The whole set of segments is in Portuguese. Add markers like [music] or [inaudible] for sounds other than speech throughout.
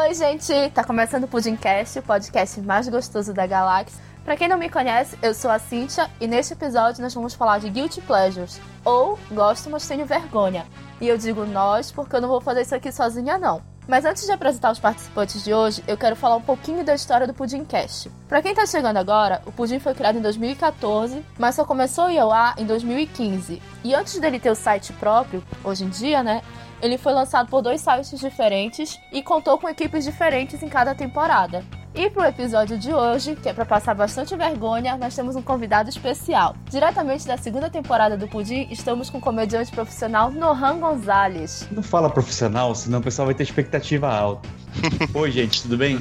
Oi, gente! Tá começando o Pudimcast, o podcast mais gostoso da galáxia. Pra quem não me conhece, eu sou a Cintia e neste episódio nós vamos falar de Guilty Pleasures, ou Gosto, mas tenho vergonha. E eu digo nós porque eu não vou fazer isso aqui sozinha, não. Mas antes de apresentar os participantes de hoje, eu quero falar um pouquinho da história do Pudimcast. Para quem tá chegando agora, o Pudim foi criado em 2014, mas só começou a ir ao ar em 2015. E antes dele ter o site próprio, hoje em dia, né, ele foi lançado por dois sites diferentes e contou com equipes diferentes em cada temporada. E pro episódio de hoje, que é para passar bastante vergonha, nós temos um convidado especial. Diretamente da segunda temporada do Pudim, estamos com o comediante profissional Nohan Gonzalez. Não fala profissional, senão o pessoal vai ter expectativa alta. [laughs] Oi, gente, tudo bem?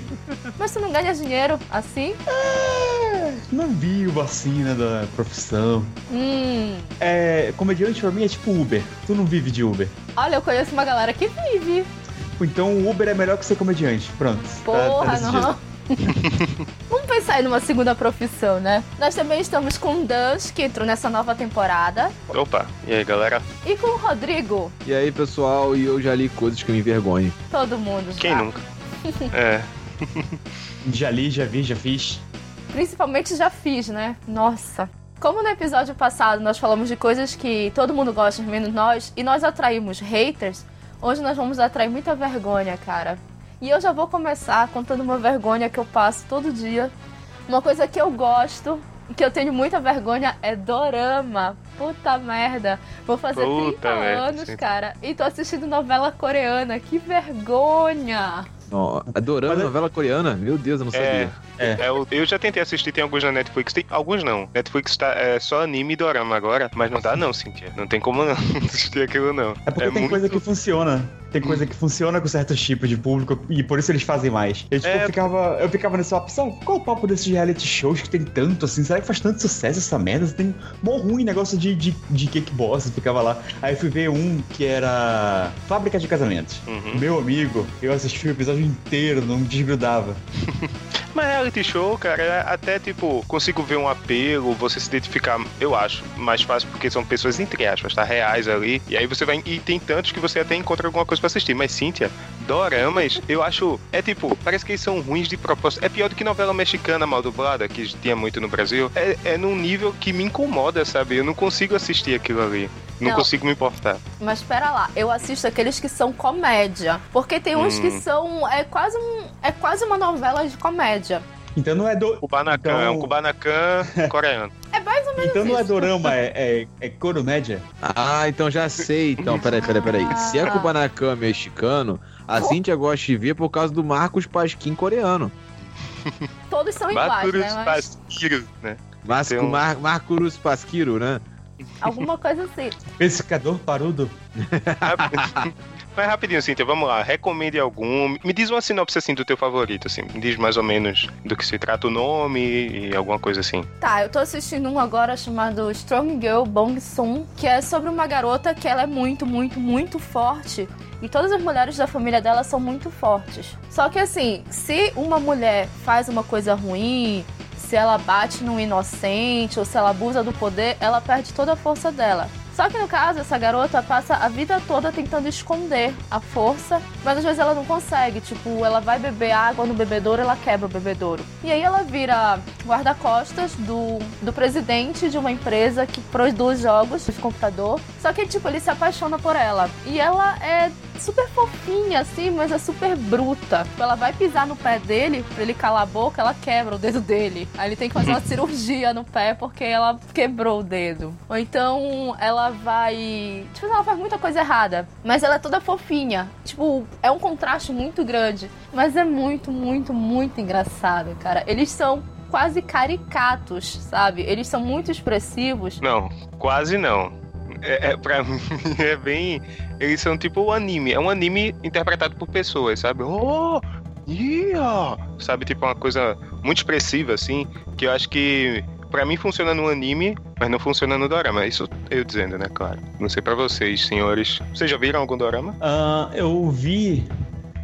Mas tu não ganha dinheiro assim? Não vi vacina da profissão. Hum. É, comediante pra mim é tipo Uber. Tu não vive de Uber. Olha, eu conheço uma galera que vive. Então o Uber é melhor que ser comediante. Pronto. Porra, tá, tá não. [laughs] Vamos pensar em uma segunda profissão, né? Nós também estamos com o Dans, que entrou nessa nova temporada. Opa, e aí galera? E com o Rodrigo. E aí pessoal, e eu já li coisas que me envergonhem. Todo mundo. Quem já. nunca? [laughs] é. Já li, já vi, já fiz. Principalmente já fiz, né? Nossa. Como no episódio passado nós falamos de coisas que todo mundo gosta, menos nós, e nós atraímos haters, hoje nós vamos atrair muita vergonha, cara. E eu já vou começar contando uma vergonha que eu passo todo dia. Uma coisa que eu gosto que eu tenho muita vergonha é dorama. Puta merda. Vou fazer Puta 30 merda, anos, cara. E tô assistindo novela coreana. Que vergonha. Ó, adorando Mas é- novela coreana? Meu Deus, eu não É, sabia. É. é, eu, eu já tentei assistir, tem alguns na Netflix, tem alguns não. Netflix tá, é só anime e dorama agora, mas não dá não, Cintia. Não tem como não [laughs] assistir aquilo não. É porque tem coisa que funciona. Tem coisa que funciona com certos tipos de público e por isso eles fazem mais. Eu, tipo, É. ficava, eu ficava papo, sabe, qual é o papo desses reality shows que tem tanto assim? Será que faz tanto sucesso essa merda? Tem mó ruim negócio de, de, de kickbox, ficava lá. Aí fui ver um que era Fábrica de Casamentos. Uhum. Meu amigo, eu assisti o episódio inteiro, não desgrudava. [laughs] [laughs] Mas reality show, cara, é até tipo, consigo ver um apelo, você se identificar, eu acho, mais fácil porque são pessoas, entre aspas, tá? Reais ali. E aí você vai. E tem tantos que você até encontra alguma coisa pra assistir. Mas, Cíntia, doramas, eu acho. É tipo, parece que eles são ruins de propósito. É pior do que novela mexicana mal dublada, que tinha muito no Brasil. É, é num nível que me incomoda, sabe? Eu não consigo assistir aquilo ali. Não, Não. consigo me importar. Mas espera lá, eu assisto aqueles que são comédia. Porque tem uns que Hum. são. É quase, um, é quase uma novela de comédia. Então não é do. Kubanacan, Então- é um Kubanacan [laughs] coreano. É mais ou menos Então não é isso. dorama, é, é, é. Ah, então já sei. Então, [laughs] peraí, peraí, peraí. Se é Ah. Kubanacan mexicano, a Cintia gosta de ver por causa do Marcos Pasquim coreano. [laughs] Todos são iguais, né? Mas Paskiru, né? Mas um- Mar Marcos Pasquiro, né? alguma coisa assim. Pescador parudo. Mas rapidinho, Cíntia, vamos lá. Recomende algum. Me diz uma sinopse assim do teu favorito, assim. Me diz mais ou menos do que se trata o nome e alguma coisa assim. Tá, eu tô assistindo um agora chamado Strong Girl Bong Soon, que é sobre uma garota que ela é muito, muito, muito forte. E todas as mulheres da família dela são muito fortes. Só que assim, se uma mulher faz uma coisa ruim, se ela bate num inocente ou se ela abusa do poder, ela perde toda a força dela. Só que no caso, essa garota passa a vida toda tentando esconder a força, mas às vezes ela não consegue. Tipo, ela vai beber água no bebedouro, ela quebra o bebedouro. E aí ela vira guarda-costas do, do presidente de uma empresa que produz jogos de computador. Só que, tipo, ele se apaixona por ela. E ela é super fofinha, assim, mas é super bruta. Tipo, ela vai pisar no pé dele, pra ele calar a boca, ela quebra o dedo dele. Aí ele tem que fazer uma [laughs] cirurgia no pé porque ela quebrou o dedo. Ou então ela vai. Tipo, ela faz muita coisa errada. Mas ela é toda fofinha. Tipo, é um contraste muito grande. Mas é muito, muito, muito engraçado, cara. Eles são quase caricatos, sabe? Eles são muito expressivos. Não, quase não. É, é, pra [laughs] mim, é bem. Eles são tipo o anime. É um anime interpretado por pessoas, sabe? Oh! Yeah! Sabe, tipo, uma coisa muito expressiva, assim, que eu acho que pra mim funciona no anime, mas não funciona no dorama. Isso eu dizendo, né, claro. Não sei pra vocês, senhores. Vocês já viram algum dorama? Ah, eu vi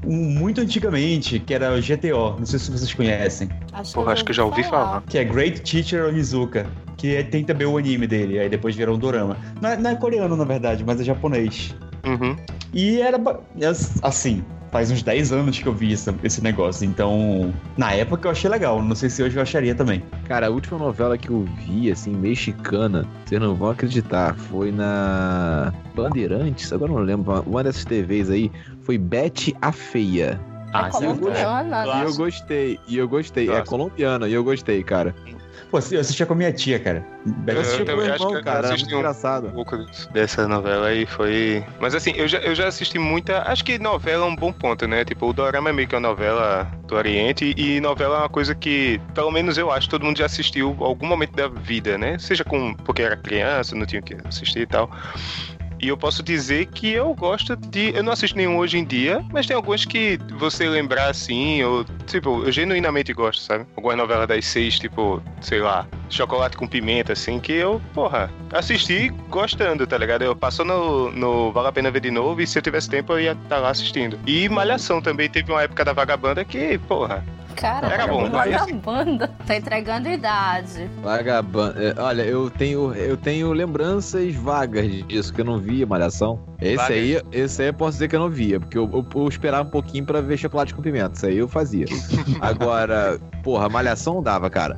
um muito antigamente, que era o GTO. Não sei se vocês conhecem. Acho Porra, acho que eu já ouvi falar. Que é Great Teacher Onizuka. Que é- tem também o anime dele. Aí depois virou um dorama. Não é, não é coreano, na verdade, mas é japonês. Uhum. E era é assim. faz uns 10 anos que eu vi esse, esse negócio. Então, na época eu achei legal. Não sei se hoje eu acharia também. Cara, a última novela que eu vi, assim, mexicana, vocês não vão acreditar, foi na Bandeirantes, agora eu não lembro, uma dessas TVs aí, foi Bete a Feia. É sim, colombiana. E eu gostei, e eu gostei. É Nossa. colombiana, e eu gostei, cara. Pô, eu assistia com a minha tia, cara. Eu Eu assisti com meu acho irmão, que cara, assisti muito um- engraçado. um pouco dessa novela aí foi. Mas assim, eu já, eu já assisti muita. Acho que novela é um bom ponto, né? Tipo, o Dorama é meio que uma novela do Oriente e novela é uma coisa que, pelo menos eu acho, todo mundo já assistiu algum momento da vida, né? Seja com porque era criança, não tinha o que assistir e tal. E eu posso dizer que eu gosto de. Eu não assisto nenhum hoje em dia, mas tem alguns que você lembrar assim, ou. Tipo, eu genuinamente gosto, sabe? Algumas novelas das seis, tipo, sei lá, Chocolate com Pimenta, assim, que eu, porra, assisti gostando, tá ligado? Eu passo no, no Vale a Pena Ver de novo e se eu tivesse tempo eu ia estar lá assistindo. E Malhação também teve uma época da Vagabanda que, porra, Cara, mas- banda. Tá entregando idade. Vagabundo. É, Olha, eu tenho, eu tenho lembranças vagas disso, que eu não via Malhação. Esse Vagas. aí, esse aí eu posso dizer que eu não via, porque eu, eu, eu esperava um pouquinho pra ver chocolate com pimenta. Isso aí eu fazia. [laughs] Agora, porra, Malhação não dava, cara.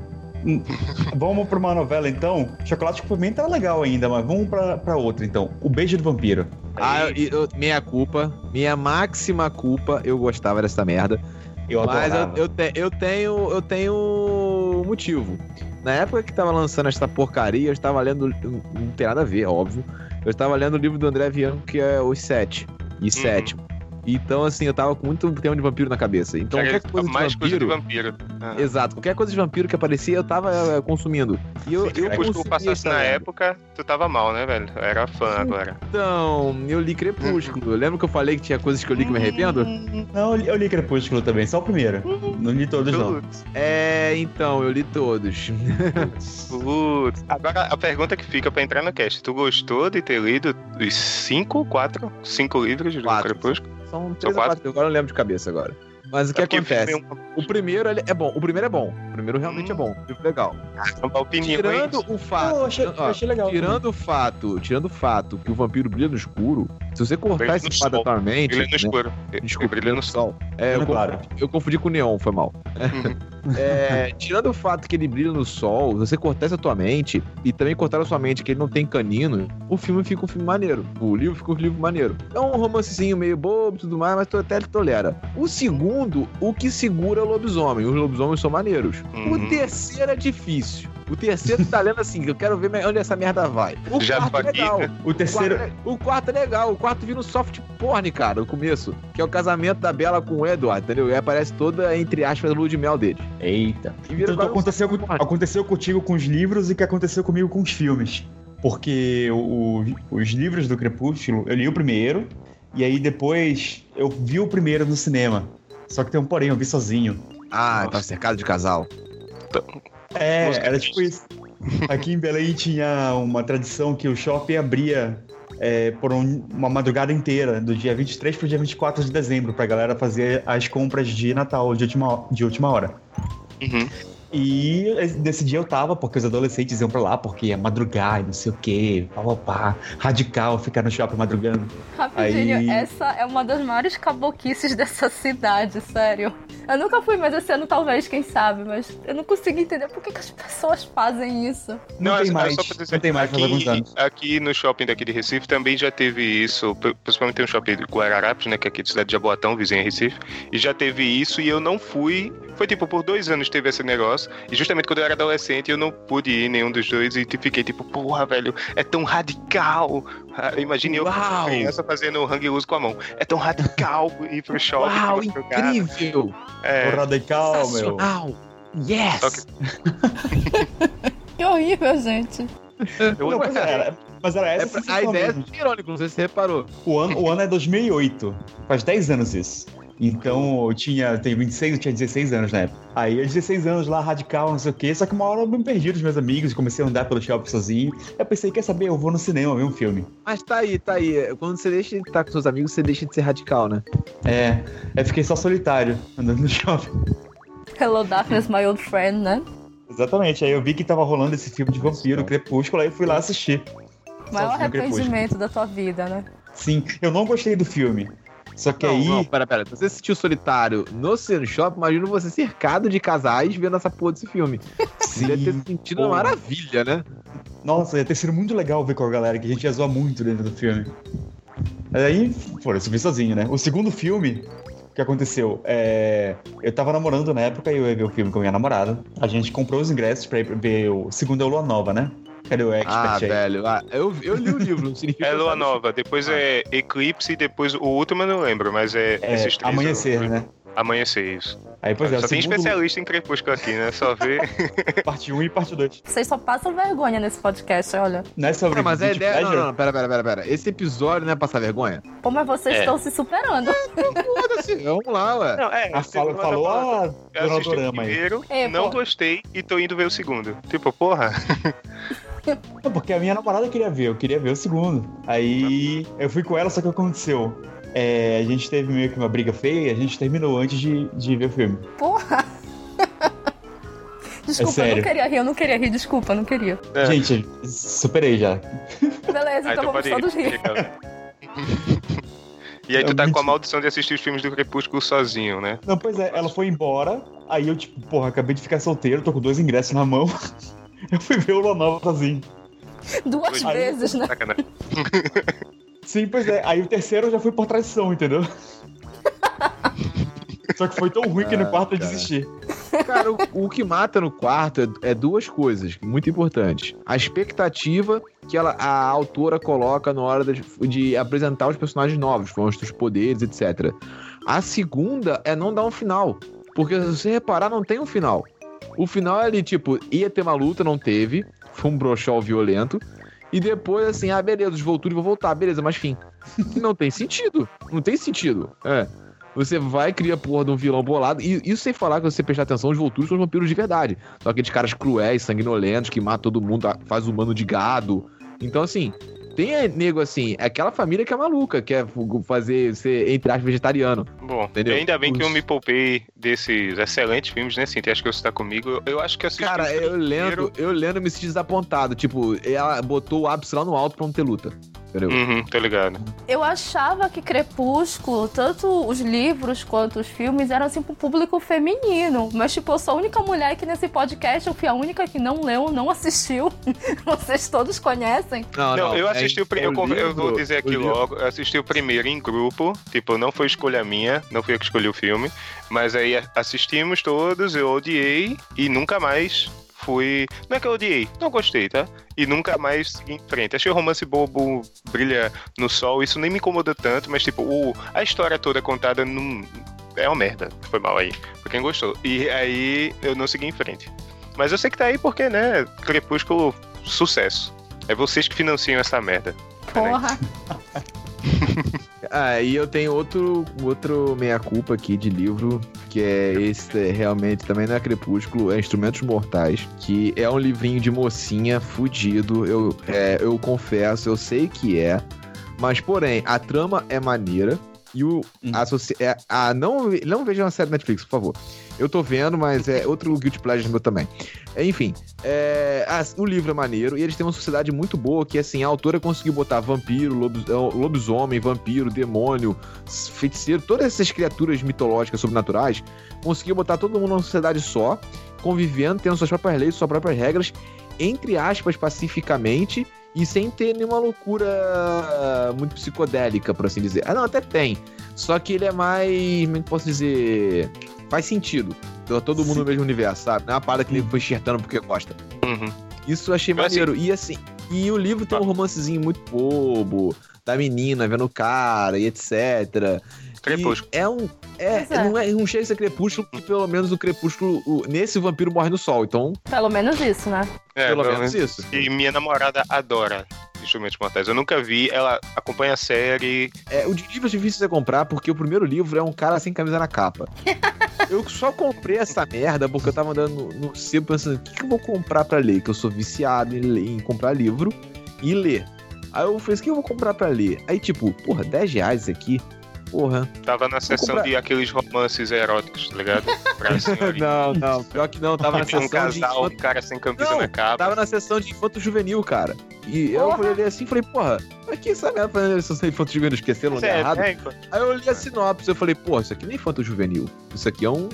Vamos pra uma novela então. Chocolate com pimenta era legal ainda, mas vamos pra, pra outra então. O Beijo do Vampiro. Ah, eu, eu- minha culpa, minha máxima culpa, eu gostava dessa merda. Eu Mas eu, adorava. eu, te- eu tenho eu tenho motivo. Na época que tava lançando essa porcaria, eu estava lendo. Não tem nada a ver, óbvio. Eu estava lendo o livro do André Viano, que é Os Sete. E Sétimo. Então, assim, eu tava com muito tema de vampiro na cabeça. Então, qualquer coisa de mais coisa de vampiro. vampiro. Ah. Exato, qualquer coisa de vampiro que aparecia, eu tava eh, consumindo. E eu, Se eu o Crepúsculo passasse na época, tu tava mal, né, velho? Eu era fã agora. Então, eu li Crepúsculo. Eu lembro que eu falei que tinha coisas que eu li que me arrependo? Não, eu li, Crepúsculo também, só o primeiro. Não li todos, não. É, então, eu li todos. putz. Agora, a pergunta que fica pra entrar no cast. Tu gostou de ter lido os cinco, quatro, cinco livros do Quatro. Crepúsculo? São três ou quatro? quatro, agora eu não lembro de cabeça agora. Mas o que É acontece? é um- O primeiro ele é bom. O primeiro é bom. O primeiro realmente é bom. Livro legal. uma opinião. Tirando hein? o fato. eu achei, ó, achei legal. Tirando o fato, tirando o fato que o vampiro brilha no escuro, se você cortar esse no fato sol. atualmente. Brilha no né? escuro. Desculpa, brilha no sol. É, eu, claro. confundi, eu confundi com o neon, foi mal. [laughs] É, tirando o fato que ele brilha no sol, se você cortar isso atualmente e também cortar a sua mente que ele não tem canino, o filme fica um filme maneiro. O livro fica um livro maneiro. É um romancezinho meio bobo e tudo mais, mas tu até ele tolera. O segundo, o que segura é o lobisomem. Os lobisomens são maneiros. Uhum. O terceiro é difícil. O terceiro tá lendo assim, eu quero ver onde essa merda vai. O Já quarto é aqui, legal. né? O terceiro. O quarto, é, o quarto é legal. O quarto vira um soft porn, cara, no começo. Que é o casamento da Bela com o Edward, entendeu? E aparece toda, entre aspas, a lua de mel dele. Eita. E vira Então, quase um aconteceu, aconteceu contigo com os livros e o que aconteceu comigo com os filmes. Porque o- o- os livros do Crepúsculo, eu li o primeiro, e aí depois eu vi o primeiro no cinema. Só que tem um porém, eu vi sozinho. Ah, Nossa. tava cercado de casal. É, Música era tipo isso. Aqui em Belém tinha uma tradição que o shopping abria é, por um- uma madrugada inteira, do dia 23 pro dia 24 de dezembro, pra galera fazer as compras de Natal de última, de última hora. Uhum. E nesse dia eu tava, porque os adolescentes iam pra lá, porque ia madrugar e não sei o quê, pá, pá, pá, radical ficar no shopping madrugando. Rapidinho, Aí- essa é uma das maiores caboquices dessa cidade, sério. Eu nunca fui, mas esse ano talvez, quem sabe, mas eu não consigo entender por que, que as pessoas fazem isso. Não, tem é mais, só pra dizer, não tem mais aqui, alguns anos. aqui no shopping daqui de Recife também já teve isso, pri- principalmente tem um shopping de Guararapes, né, que é aqui de cidade de Jaboatão, vizinho a Recife, e já teve isso e eu não fui, foi tipo por dois anos teve esse negócio, e justamente quando eu era adolescente eu não pude ir em nenhum dos dois e fiquei tipo, porra, velho, é tão radical. Ah, Imagine eu Uau! criança fazendo hang loose com a mão. É tão radical [laughs] ir pro shopping. Uau, incrível! É, O radical, meu. Yes! Que- [laughs] Que horrível, gente. eu- Não, mas era, mas era É essa sensação a ideia mesmo. é irônica, não sei se você reparou. O ano, o ano é 2008. Faz 10 anos isso. Então eu tinha, tenho 26, eu tinha 16 anos na época. Aí, eu 16 anos lá, radical, não sei o quê. Só que uma hora eu me perdi dos meus amigos e comecei a andar pelo shopping sozinho. Eu pensei, quer saber? Eu vou no cinema ver um filme. Mas tá aí, tá aí. Quando você deixa de estar com seus amigos, você deixa de ser radical, né? É, eu fiquei só solitário andando no shopping. Hello, Darkness, my old friend, né? Exatamente. Aí eu vi que tava rolando esse filme de vampiro, Crepúsculo, aí eu fui lá assistir. Maior arrependimento da tua vida, né? Sim, eu não gostei do filme. Só que Não, aí. não, pera, pera. Você assistiu Solitário no Cinema Shop, imagina você cercado de casais vendo essa porra desse filme. [laughs] Você deve ter sentido uma maravilha, né? Nossa, ia ter sido muito legal ver com a galera, que a gente ia zoar muito dentro do filme. Aí, pô, eu vi sozinho, né? O segundo filme, o que aconteceu? É... Eu tava namorando na época e eu ia ver o filme com a minha namorada. A gente comprou os ingressos pra ir ver o segundo é o Lua Nova, né? Cadê o expert Ah, aí? velho. ah, eu, eu li o livro, não significa. É Lua. Nova, depois é Eclipse e depois o último eu não lembro, mas é, É, esses três. amanhecer, eu- né? Amanhecer, isso. Aí, pois é, Só tem segundo, especialista em crepúsculo aqui, né? Só vê. [laughs] parte 1 e parte 2. Vocês só passam vergonha nesse podcast, olha. Não é sobre Não, mas a ideia. Não, Pleasure? não, não, pera, pera, pera, pera. Esse episódio não é passar vergonha? Pô, mas vocês É. estão se superando. Foda-se, [laughs] vamos lá, ué. Não, é. Ah, fala- falou a o Doradorama aí. primeiro, É, não pô. gostei e tô indo ver o segundo. Tipo, porra. [laughs] Não, porque a minha namorada queria ver, eu queria ver o segundo. Aí eu fui com ela, só que o que aconteceu? É, a gente teve meio que uma briga feia e a gente terminou antes de, de ver o filme. Porra. Desculpa, eu sério. não queria rir, eu não queria rir, desculpa, eu não queria. É. Gente, superei já. Beleza, então vamos todos rir. E aí tu É tá com a maldição de assistir os filmes do Crepúsculo sozinho, né? Não, pois é, ela foi embora, aí eu, tipo, porra, acabei de ficar solteiro, tô com dois ingressos na mão. [laughs] Eu fui ver o Lua Nova sozinho. Duas Aí- vezes, né? Sacanagem. [laughs] Sim, pois é. Aí o terceiro eu já fui por traição, entendeu? [laughs] Só que foi tão ruim que no Ah, quarto eu cara. desisti. Cara, o, o que mata no quarto é, é duas coisas muito importantes. A expectativa que ela, a autora coloca na hora de, de apresentar os personagens novos, com os seus poderes, etc. A segunda é não dar um final. Porque se você reparar, não tem um final. O final ali, tipo, ia ter uma luta, não teve. Foi um brochol violento. E depois, assim, ah, beleza, os Volturi vão voltar, beleza, mas fim. [laughs] Não tem sentido. Não tem sentido. É. Você vai cria a porra de um vilão bolado. E isso sem falar que você prestar atenção, os Volturi são os vampiros de verdade. São aqueles caras cruéis, sanguinolentos, que matam todo mundo, faz humano de gado. Então, assim, tem é, nego assim, é aquela família que é maluca, quer fazer ser, entre aspas, vegetariano. Bom, Entendeu? ainda bem que eu Os- me poupei desses excelentes filmes, né, Cintia? Acho que você tá comigo. Eu, eu acho que assisti Cara, eu primeiro- lendo, eu lendo, me senti desapontado. Tipo, ela botou o ápice lá no alto pra não ter luta. Entendeu? Uhum, tô ligado. Eu achava que Crepúsculo, tanto os livros quanto os filmes, eram assim pro público feminino. Mas, tipo, eu sou a única mulher que nesse podcast eu fui a única que não leu, não assistiu. [laughs] Vocês todos conhecem. Não, eu assisti é- o primeiro. é eu, eu vou dizer aqui logo. Eu assisti o primeiro em grupo. Tipo, não foi escolha minha. Não fui eu que escolhi o filme. Mas aí assistimos todos, eu odiei e nunca mais fui. Não é que eu odiei, não gostei, tá? E nunca mais segui em frente. Achei o romance bobo, brilha no sol, isso nem me incomoda tanto, mas tipo, o, a história toda contada num. É uma merda. Foi mal aí, pra quem gostou. E aí eu não segui em frente. Mas eu sei que tá aí porque, né? Crepúsculo, sucesso. É vocês que financiam essa merda. Porra. [laughs] Ah, e eu tenho outro, outro meia-culpa aqui de livro, que é esse, é, realmente, também não é Crepúsculo, é Instrumentos Mortais, que é um livrinho de mocinha fudido, eu, é, eu confesso, eu sei que é, mas porém, a trama é maneira, e o, a, soci- é, a, não, não vejam a série Netflix, por favor. Eu tô vendo, mas é outro Guilty Pleasure meu também. Enfim, é, as- o livro é maneiro e eles têm uma sociedade muito boa que, assim, a autora conseguiu botar vampiro, lobis- é, lobisomem, vampiro, demônio, feiticeiro, todas essas criaturas mitológicas, sobrenaturais, conseguiu botar todo mundo numa sociedade só, convivendo, tendo suas próprias leis, suas próprias regras, entre aspas, pacificamente e sem ter nenhuma loucura muito psicodélica, por assim dizer. Ah, não, até tem. Só que ele é mais. Como é que posso dizer? Faz sentido. Tá Todo mundo no mesmo universo, sabe? Não é uma parada que ele foi enxertando porque gosta. Uhum. Isso eu achei Mas, maneiro. E assim, e o livro tem um romancezinho muito bobo, da menina vendo o cara e etc. Crepúsculo. É um. É, é. Não, é, não chega a ser crepúsculo, porque pelo menos o crepúsculo. o- nesse vampiro morre no sol. Então, Pelo menos isso, né? É, pelo menos isso. E minha namorada adora Instrumentos Mortais. Eu nunca vi, ela acompanha a série. É, o de livro é difícil de você comprar, porque o primeiro livro é um cara sem camisa na capa. [laughs] eu só comprei essa merda porque eu tava andando no, no sebo pensando, o que, que eu vou comprar pra ler? Que eu sou viciado em, ler- em comprar livro e ler. Aí eu falei, o que eu vou comprar pra ler? Aí, tipo, porra, 10 reais isso aqui. Porra. Tava na sessão comprar- de aqueles romances eróticos, tá ligado? [laughs] Não, não, pior que não, tava na Tem um sessão de casal, um infanto, cara sem camisa Não, na capa. tava na sessão de infanto juvenil, cara. E eu Porra. olhei assim e falei, porra, mas que essa merda fazendo sessão de infanto juvenil? Esqueceram Sério, errado? é, então. Aí eu li a sinopse, eu falei, pô, isso aqui não é infanto juvenil. Isso aqui é um.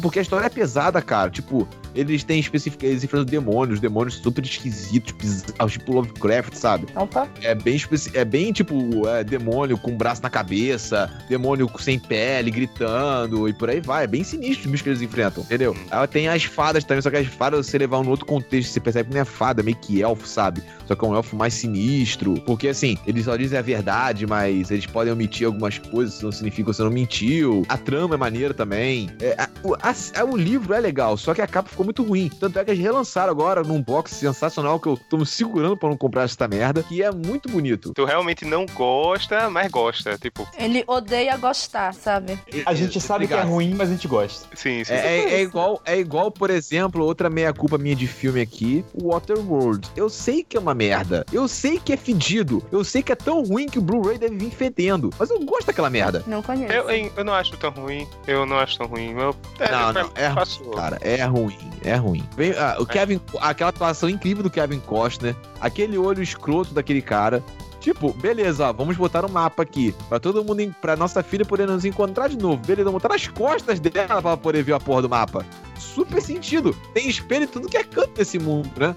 Porque a história é pesada, cara. Tipo, eles têm específica. Eles enfrentam demônios, demônios super esquisitos, bizarros, tipo Lovecraft, sabe? Opa. É bem especi... É bem tipo, é, demônio com braço na cabeça, demônio sem pele, gritando e por aí vai. É bem sinistro os bichos que eles enfrentam, entendeu? Aí tem as fadas também, só que as fadas, você levar um outro contexto, você percebe que não é fada, é meio que elfo, sabe? Só que é um elfo mais sinistro. Porque assim, eles só dizem a verdade, mas eles podem omitir algumas coisas, isso não significa que você não mentiu. A trama é maneira também. É, a- o, a- a- o livro é legal, só que a capa ficou muito ruim. Tanto é que eles relançaram agora num box sensacional que eu tô me segurando pra não comprar essa merda, que é muito bonito. Tu realmente não gosta, mas gosta. Tipo, Ele odeia gostar, sabe? A gente sabe que é Obrigado. ruim, mas a gente gosta. sim, sim. É, é- é igual, é igual, por exemplo, outra meia-culpa minha de filme aqui, Waterworld. Eu sei que é uma merda. Eu sei que é fedido. Eu sei que é tão ruim que o Blu-ray deve vir fedendo. Mas eu gosto daquela merda. Não conheço. Eu, eu, eu não acho tão ruim. Eu não acho tão ruim. Eu, é, Não, não, é ruim. Cara, é ruim, é ruim. Vem, ah, o Kevin, aquela atuação incrível do Kevin Costner, aquele olho escroto daquele cara. Tipo, beleza, ó, vamos botar um mapa aqui pra todo mundo, pra nossa filha poder nos encontrar de novo. Beleza, vamos botar nas costas dela pra poder ver a porra do mapa. Super sentido. Tem espelho em tudo que é canto desse mundo, né?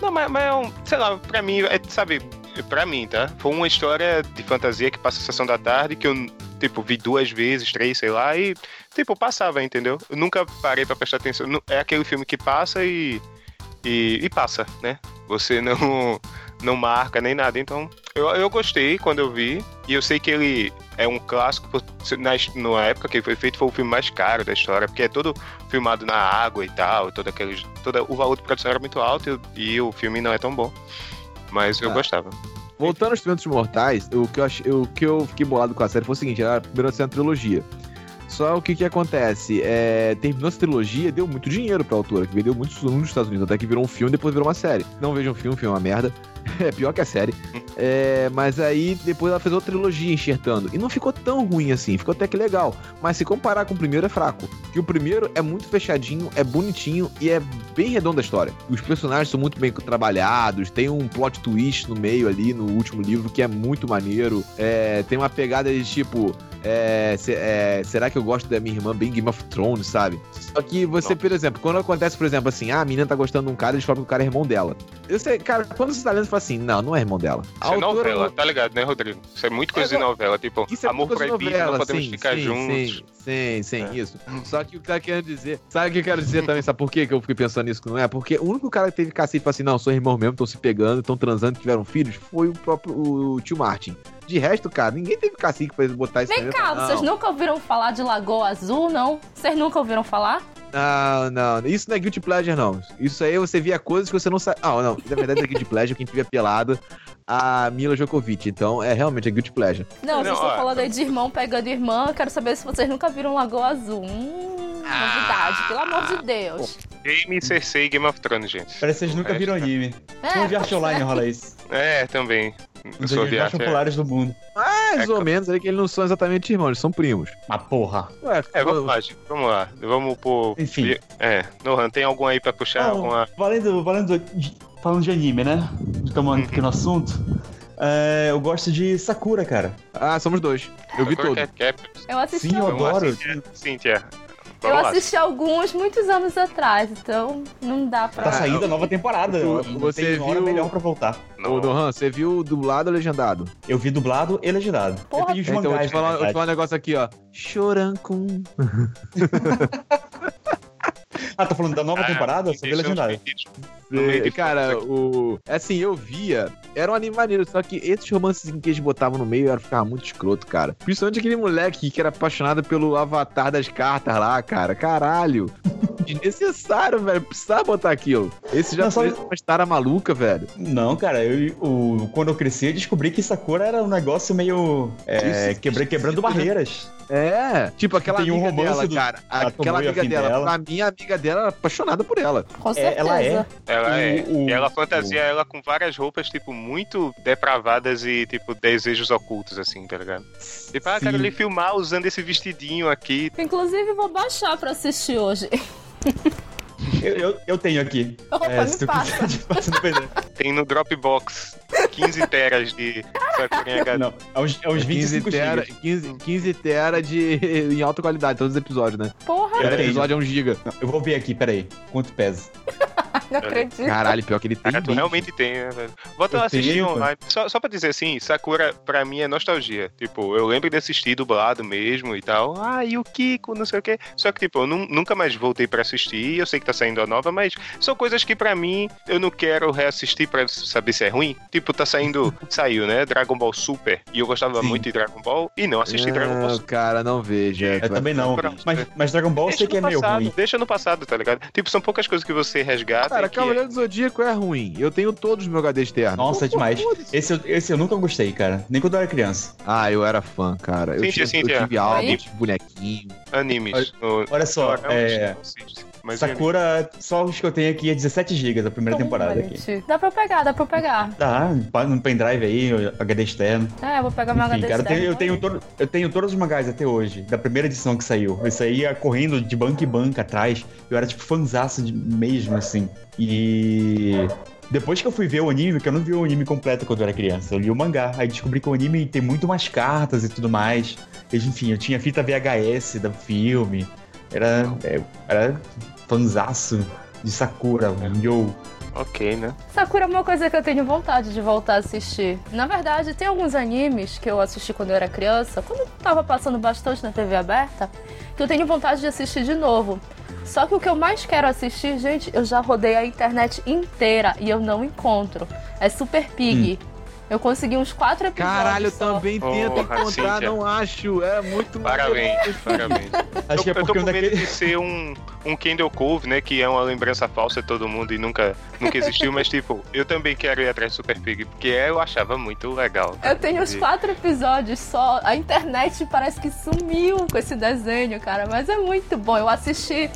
Não, mas, mas é um, sei lá, pra mim, é, sabe, pra mim, tá? Foi uma história de fantasia que passa a sessão da tarde, que eu, tipo, vi duas vezes, três, sei lá, e, tipo, passava, entendeu? Eu nunca parei pra prestar atenção. É aquele filme que passa e. e, e passa, né? Você não, não marca nem nada. Então, eu, eu gostei quando eu vi, e eu sei que ele é um clássico, por- na, na época que ele foi feito, foi o filme mais caro da história, porque é todo filmado na água e tal, todo aqueles, todo, o valor de produção era muito alto e, e o filme não é tão bom. Mas eu Ah. gostava. Voltando aos Instrumentos Mortais, o que, eu o que eu fiquei bolado com a série foi o seguinte: era primeiro ser uma trilogia. Só o que que acontece? É, terminou essa trilogia, deu muito dinheiro pra autora, que vendeu muito nos Estados Unidos, até que virou um filme, depois virou uma série. Não vejam um filme, o filme é uma merda. [laughs] É pior que a série. É, mas aí depois ela fez outra trilogia enxertando. E não ficou tão ruim assim, ficou até que legal. Mas se comparar com o primeiro é fraco. Que o primeiro é muito fechadinho, é bonitinho e é bem redonda a história. Os personagens são muito bem trabalhados, tem um plot twist no meio ali, no último livro, que é muito maneiro. É, tem uma pegada de tipo. é, se- é, será que eu gosto da minha irmã bem Game of Thrones, sabe? Só que você, Nossa. por exemplo, quando acontece, por exemplo, assim, ah, a menina tá gostando de um cara, eles falam que o cara é irmão dela. Eu sei, cara, quando você tá lendo, fala assim, não, não é irmão dela. Isso é novela, tá ligado, né, Rodrigo? Isso é muito coisa de novela, tipo, Isso é amor proibido, não novela, podemos sim, ficar sim, juntos. Sim, sim, sim, É. isso. Só que o que tá querendo dizer. Sabe o que eu quero dizer também? Sabe por quê que eu fiquei pensando nisso que não é? Porque o único cara que teve cacete e falou assim: não, sou irmão mesmo, estão se pegando, estão transando, tiveram filhos, foi o próprio o tio Martin. De resto, cara, ninguém teve cacique pra eles botar isso Vem cá, Não. vocês nunca ouviram falar de Lagoa Azul, não? Vocês nunca ouviram falar? Não, não, isso não é Guilty Pleasure, não. Isso aí você via coisas que você não sabe. Ah, não, na verdade é Guilty Pleasure quem tiver pelada a Mila Djokovic. Então é realmente é Guilty Pleasure. Não, Não, vocês estão ó, falando aí de irmão pegando irmã. eu Quero saber se vocês nunca viram Lagoa Azul. Hum, novidade, pelo amor de Deus. Game, Cersei e Game of Thrones, gente. Parece que vocês nunca É, viram anime. É, No Arte Online rola isso. É, também. Animes mais. É. populares do mundo. Mais É, ou menos aí que eles não são exatamente irmãos, eles são primos. Mas porra. Ué, É, vamos lá, gente. Vamos lá. Vamos por. Enfim. É, Nohan, tem algum aí pra puxar? Ah, alguma. valendo, valendo falando de anime, né? Estamos aqui no assunto. É, eu gosto de Sakura, cara. Ah, somos dois. Eu vi todo. Qualquer cap. Eu assisti, Sim, eu adoro. Cíntia. Cíntia. eu assisti alguns muitos anos atrás, então não dá pra. Tá saindo a nova temporada. Tu- Não você tem hora viu- melhor pra voltar. Não. Ô, Nohan, você viu dublado ou legendado? Eu vi dublado e legendado. Porra. eu os então, eu vou mangás, te, falar, vou te falar um negócio aqui, ó. Chorancum. [laughs] Ah, tá falando da nova Ah, temporada? Eu só vi deixa uns legendado. É, Cara, o. Assim, eu via. Era um anime maneiro, só que esses romances que eles botavam no meio era ficava muito escroto, cara. Principalmente aquele moleque que era apaixonado pelo avatar das cartas lá, cara. Caralho. [laughs] Desnecessário, velho. Precisava botar aquilo. Esse já Não, só- foi uma história maluca, velho. Não, cara, eu, o, quando eu cresci, eu descobri que Sakura era um negócio meio. É, Isso, quebra- quebrando esquisito, né? barreiras. É, tipo aquela Tem um amiga romance dela, do- cara. ela Aquela amiga dela, dela. pra mim, a amiga dela era apaixonada por ela. Com É, certeza. ela é. Ela é. O- o- e ela fantasia ela com várias roupas, tipo, muito depravadas e, tipo, desejos ocultos, assim, tá ligado? Tipo, ah, quero lhe filmar usando esse vestidinho aqui. Inclusive, vou baixar pra assistir hoje. [laughs] Eu, eu, eu tenho aqui. Opa, É, se tu passa. quiser. [laughs] Tem no Dropbox 15 teras de HD. Não, é uns, é uns 15 25 tera, gigas. 15, 15 tera de, [laughs] em alta qualidade, todos os episódios, né? Porra, Cada episódio é um giga. Não, Eu vou ver aqui, peraí. Quanto pesa? [laughs] não acredito. Caralho, pior que ele tem. Cara, tu realmente tem, né, velho? Bota Eu lá assistir online. Só, só pra dizer assim, Sakura pra mim é nostalgia. Tipo, eu lembro de assistir dublado mesmo e tal. Ah, e o Kiko, não sei o quê. Só que, tipo, eu nu- nunca mais voltei pra assistir. Eu sei que tá saindo a nova, mas são coisas que pra mim eu não quero reassistir pra saber se é ruim. Tipo, tá saindo. [laughs] saiu, né? Dragon Ball Super. E eu gostava Sim. muito de Dragon Ball. E não assisti Dragon Ball Super. cara, não vejo. é, Eu também não. Mas, mas Dragon Ball eu sei Deixa que é no meio passado, ruim. deixa no passado, tá ligado? Tipo, são poucas coisas que você resgata. Cara, e que Cavaleiro do Zodíaco é ruim. Eu tenho todos os meus HD externos. Nossa, é demais. Esse, eu- esse eu nunca gostei, cara. Nem quando eu era criança. Ah, eu era fã, cara. Eu, Cíntia, tive, eu Cíntia. tive álbum, Aí? tive bonequinho. animes. no- Olha só, é. não mas Sakura, só os que eu tenho aqui é 17 GB da primeira temporada aqui. Gente, Dá pra eu pegar, dá pra eu pegar. Tá, no pendrive aí, HD externo. É, eu vou pegar meu Enfim, HD cara, eu tenho, eu, externo. tenho todo- eu tenho todos os mangás até hoje, da primeira edição que saiu. Eu saía correndo de banca em banca atrás. Eu era tipo fanzaço mesmo, assim. E. Depois que eu fui ver o anime, que eu não vi o anime completo quando eu era criança, eu li o mangá. Aí descobri que o anime tem muito mais cartas e tudo mais. Enfim, eu tinha fita VHS do filme. Era. é, Era fanzaço de Sakura, Yo. Ok, né? Sakura é uma coisa que eu tenho vontade de voltar a assistir. Na verdade, tem alguns animes que eu assisti quando eu era criança, quando tava passando bastante na TV aberta, que eu tenho vontade de assistir de novo. Só que o que eu mais quero assistir, gente, eu já rodei a internet inteira e eu não encontro. É Super Pig. Eu consegui uns quatro episódios. Caralho, eu só. também Porra, tento encontrar, Cíntia. não acho. É muito Parabéns, parabéns. Acho eu, que é eu tô porque com um medo daquele. de ser um, um Kendall Cove, né? Que é uma lembrança falsa de todo mundo e nunca, nunca existiu, mas tipo, eu também quero ir atrás do Super Pig, porque eu achava muito legal. Eu tenho uns quatro episódios só. A internet parece que sumiu com esse desenho, cara. Mas é muito bom. Eu assisti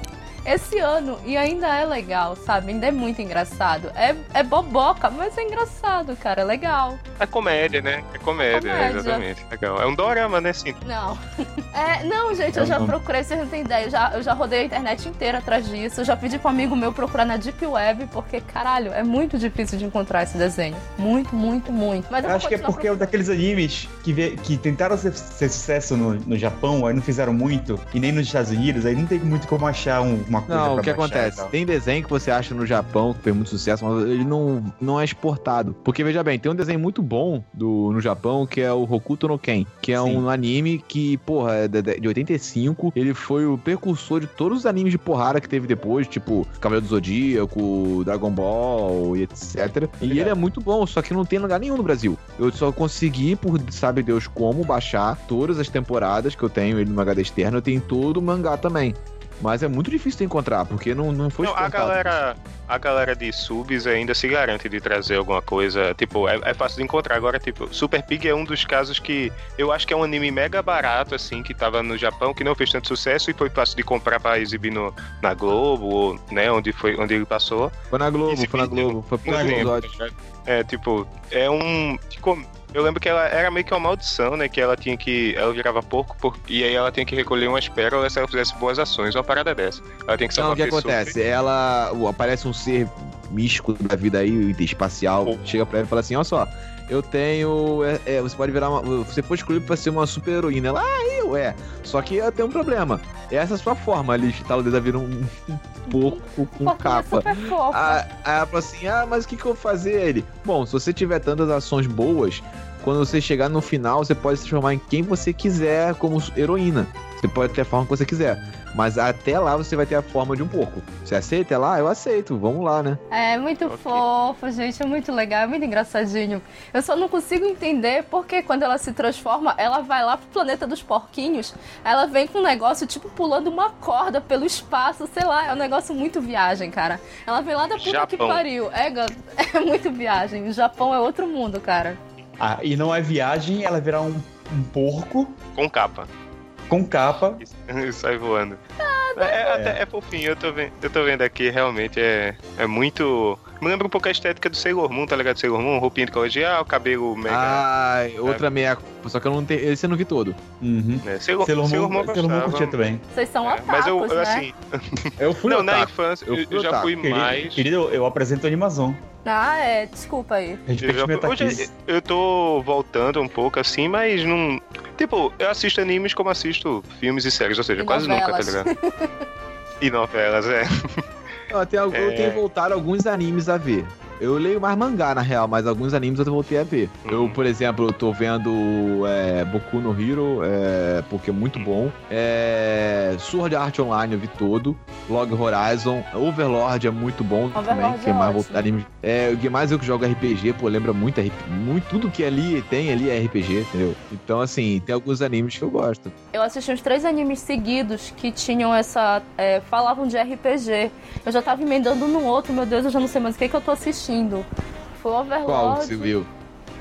esse ano e ainda é legal, sabe? Ainda é muito engraçado. É, é boboca, mas é engraçado, cara. É legal. É comédia, né? É comédia, Comédia. exatamente. Legal. É um dorama, né, sim. Não. [laughs] É, não, gente, eu É já um- procurei, vocês não têm ideia. Eu já, eu já rodei a internet inteira atrás disso. Eu já pedi pra um amigo meu procurar na Deep Web, porque, caralho, é muito difícil de encontrar esse desenho. Muito, muito, muito. Mas eu Eu acho que é porque é um daqueles animes que, vê- que tentaram ser, ser sucesso no, no Japão, aí não fizeram muito, e nem nos Estados Unidos, aí não tem muito como achar um- uma coisa Não, o que baixar e acontece? Tem desenho que você acha no Japão que fez muito sucesso, mas ele não, não é exportado. Porque, veja bem, tem um desenho muito bom do, no Japão que é o Hokuto no Ken, que é Sim. um anime que, porra, é de, de 85. Ele foi o precursor de todos os animes de porrada que teve depois, tipo Cavaleiro do Zodíaco, Dragon Ball e etc. E ligado. ele é muito bom, só que não tem em lugar nenhum no Brasil. Eu só consegui, por sabe Deus como, baixar todas as temporadas que eu tenho ele no HD externo. Eu tenho todo o mangá também. Mas é muito difícil de encontrar, porque não, não foi Não, a galera, a galera de subs ainda se garante de trazer alguma coisa. Tipo, é, é fácil de encontrar. Agora, tipo, Super Pig é um dos casos que eu acho que é um anime mega barato, assim, que tava no Japão, que não fez tanto sucesso e foi fácil de comprar pra exibir no, na Globo, ou, né, onde, foi, onde ele passou. Foi na Globo, foi na vídeo- Globo, foi lembro, episódio. É, tipo, é um. tipo, eu lembro que ela era meio que uma maldição, né? Que ela tinha que. Ela virava porco, por, e aí ela tinha que recolher umas pérolas se ela fizesse boas ações, uma parada dessa. Ela tem que salvar o que acontece? Ela o- aparece um ser místico da vida aí, espacial, Oh. chega pra ela e fala assim: olha só, eu tenho. é, é, você pode virar uma. Você foi escolhido pra ser uma super heroína. Ela, ah, eu é. Só que eu tenho um problema. Essa é a sua forma ali, estala o dedo, vira um, um porco com é capa. Ah, Aí ela falou assim: ah, mas o que, que eu vou fazer? Ele, bom, se você tiver tantas ações boas, quando você chegar no final, você pode se transformar em quem você quiser como heroína. Você pode ter a forma que você quiser. Mas até lá você vai ter a forma de um porco. Você aceita lá? Eu aceito. Vamos lá, né? É muito Ok. fofo, gente, é muito legal, é muito engraçadinho. Eu só não consigo entender porque quando ela se transforma, ela vai lá pro planeta dos porquinhos, ela vem com um negócio tipo pulando uma corda pelo espaço, sei lá, é um negócio muito viagem, cara. Ela vem lá da puta que Japão. pariu. É, [laughs] é muito viagem. O Japão é outro mundo, cara. Ah, e não é viagem ela virar um, um porco Com capa. com capa. E [laughs] sai voando. É, é, até- é fofinho, eu tô, vendo, eu tô vendo aqui, realmente é, é muito. Me lembra um pouco a estética do Sailor Moon, tá ligado? Sailor Moon, roupinha de colegial, cabelo mega. Ai, outra meia. Só que eu não tenho. Esse eu não vi todo. Uhum. né? Sailor, Sailor Sailor Moon, Moon eu Sailor Moon eu gostava. curtia também. Vocês são É, otakus, mas eu, eu, né? assim, Eu fui não, na otaku. infância Eu eu, já otaku. fui Querido, mais. querido, eu, eu apresento Animazon. Ah, é. Desculpa aí. Eu, já, hoje eu tô voltando um pouco assim, mas não. Tipo, eu assisto animes como assisto filmes e séries, ou seja, E quase nunca, tá novelas. ligado? [laughs] e novelas, é. Não, tem É. tenho voltado alguns animes a ver. Eu leio mais mangá, na real, mas alguns animes eu voltei a ver. Eu, Uhum. por exemplo, eu tô vendo é, Boku no Hero, é, porque é muito bom. É, Sword Art Online eu vi todo. Log Horizon. Overlord é muito bom também. Overlord Que é mais voltado anime. É, o que mais eu que jogo RPG, pô, lembra muito, muito tudo que ali tem ali é RPG, entendeu? Então, assim, tem alguns animes que eu gosto. Eu assisti uns três animes seguidos que tinham essa. é, falavam de RPG. Eu já tava emendando no outro, meu Deus, eu já não sei mais o que, que eu tô assistindo. Foi Overlord. Qual que você viu?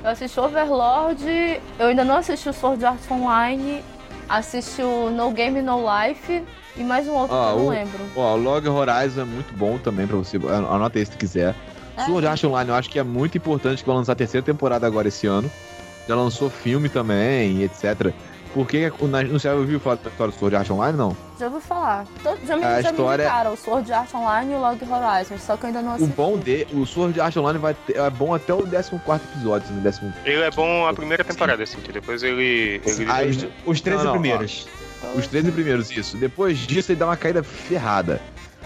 Eu assisti Overlord, eu ainda não assisti o Sword Art Online, assisti o No Game No Life e mais um outro Ah, que eu não o- lembro. Ó, o Log Horizon é muito bom também pra você. Anota aí se tu quiser. É. Sword Art Online eu acho que é muito importante que vai lançar a terceira temporada agora esse ano. Já lançou filme também, etc. Por que o na- não sei, ouviu falar da história do Sword Art Online, não? Já ouvi falar. Já me, A já história- me indicaram o Sword Art Online e o Log Horizon, só que eu ainda não O assisti. bom de, o Sword Art Online vai ter- é bom até o 14 episódio, no décimo. Ele é bom a primeira temporada, assim, que depois ele. ele Aí- Os, os 13 Não, não, ó. primeiros. Os 13 primeiros, isso. Depois disso ele dá uma caída ferrada.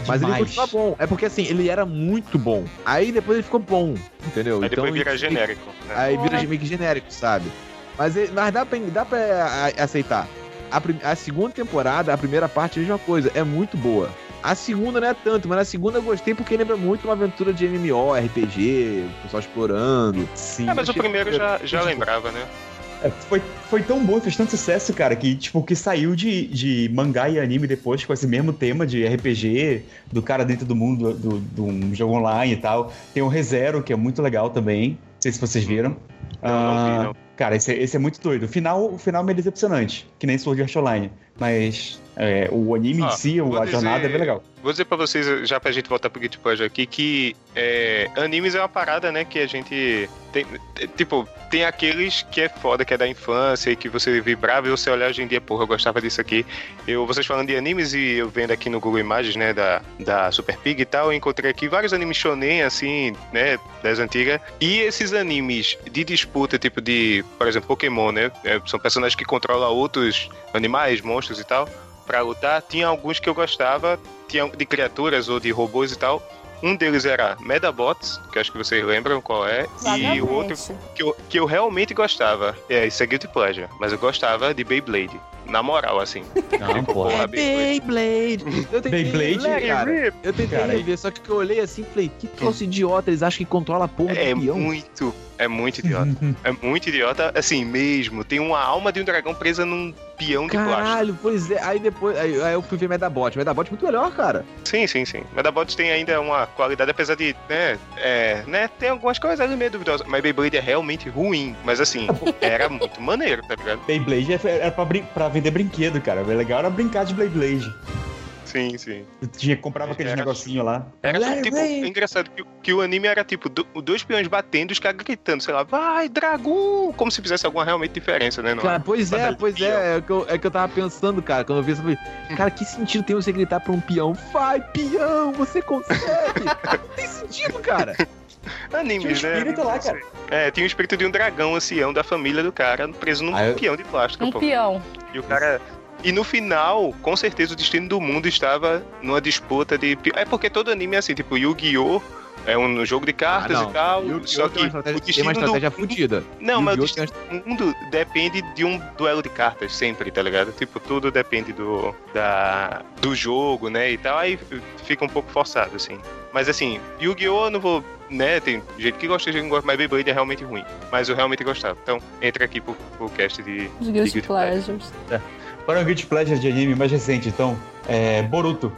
Mas ele Demais. continua bom. É porque assim, ele era muito bom. Aí depois ele ficou bom, entendeu? aí depois Então, vira ele- genérico. Né? Aí vira meio que genérico, sabe? Mas, mas dá pra, dá pra aceitar. A, a segunda temporada, a primeira parte é a mesma coisa, é muito boa. A segunda não é tanto, mas a segunda eu gostei porque lembra muito uma aventura de MMO, RPG, o pessoal explorando. Sim. É, mas o primeiro já, já lembrava, né? É, foi, foi tão bom, fez tanto sucesso, cara, que tipo, que saiu de, de mangá e anime depois com esse mesmo tema de RPG, do cara dentro do mundo do- de um jogo online e tal. Tem o ReZero, que é muito legal também. Não sei se vocês viram. Não, não vi, Ah, não. Cara, esse, é- esse é muito doido. O final, o final é meio decepcionante, que nem Sword Art Online. Mas é, o anime Ah, em si, a jornada é dizer- bem legal. Vou dizer pra vocês, já pra gente voltar pro Git Pleasure aqui, que é, animes é uma parada, né, que a gente tem, é, tipo, tem aqueles que é foda, que é da infância e que você vibrava e você olhar hoje em dia, porra, eu gostava disso aqui. Eu, vocês falando de animes e eu vendo aqui no Google Imagens, né, da, da Super Pig e tal, eu encontrei aqui vários animes shonen, assim, né, das antigas. E esses animes de disputa, tipo de, por exemplo, Pokémon, né, é, são personagens que controlam outros animais, monstros e tal, pra lutar. Tinha alguns que eu gostava, tinha de criaturas ou de robôs e tal. Um deles era Medabots, que acho que vocês lembram qual é. E o outro que eu, que eu realmente gostava, é, isso é Guilty Pleasure, mas eu gostava de Beyblade. Na moral, assim. Não, Tipo, porra. É Beyblade! Eu tentei Beyblade, cara. Eu tentei Cara, rever, só que eu olhei assim e falei, que troço idiota, eles acham que controla a porra É do peão. muito, é muito idiota. [laughs] É muito idiota, assim mesmo. Tem uma alma de um dragão presa num peão de plástico. Caralho, pois é. Aí depois, aí, aí eu fui ver Medabot. Medabot é muito melhor, cara. Sim, sim, sim. Medabots tem ainda uma qualidade, apesar de, né, é, né, tem algumas coisas ali meio duvidosas, mas Beyblade é realmente ruim, mas assim, [laughs] era muito maneiro, tá ligado? Beyblade é- era pra, brin- pra vender brinquedo, cara. O legal era brincar de Beyblade. Sim, sim. Tu tinha, comprava aqueles Era- negocinho lá. Era Larry tipo, Ray. é engraçado que, que o anime era tipo do- dois peões batendo, os caras gritando, sei lá, vai, dragão! Como se fizesse alguma realmente diferença, né? no- Cara, pois é, pois peão. é. É o que, eu, é que eu tava pensando, cara, quando eu vi isso. eu falei, Cara, que sentido tem você gritar pra um peão? Vai, peão, você consegue! Não [laughs] tem sentido, cara. Animes, Tinha um né? espírito lá, cara. É, tinha o espírito de um dragão ancião da família do cara preso num Ah, eu- peão de plástico, Um pô. peão. E o cara. E no final, com certeza o destino do mundo estava numa disputa de. É porque todo anime é assim, tipo, Yu-Gi-Oh! É um jogo de cartas Ah, não. e tal. Yu-Gi-Oh! só que o tem uma destino do estratégia mundo- fodida. Não, mas o destino do mundo depende de um duelo de cartas, sempre, tá ligado? Tipo, tudo depende do, da, do jogo, né? E tal. Aí fica um pouco forçado, assim. Mas assim, Yu-Gi-Oh! eu não vou. Né, tem gente que gosta, gente que não gosta, mas Beyblade é realmente ruim. Mas eu realmente gostava. Então, entra aqui pro, pro cast de. Os Guilty Pleasures. Para o Guilty Pleasure de anime mais recente, então, é Boruto.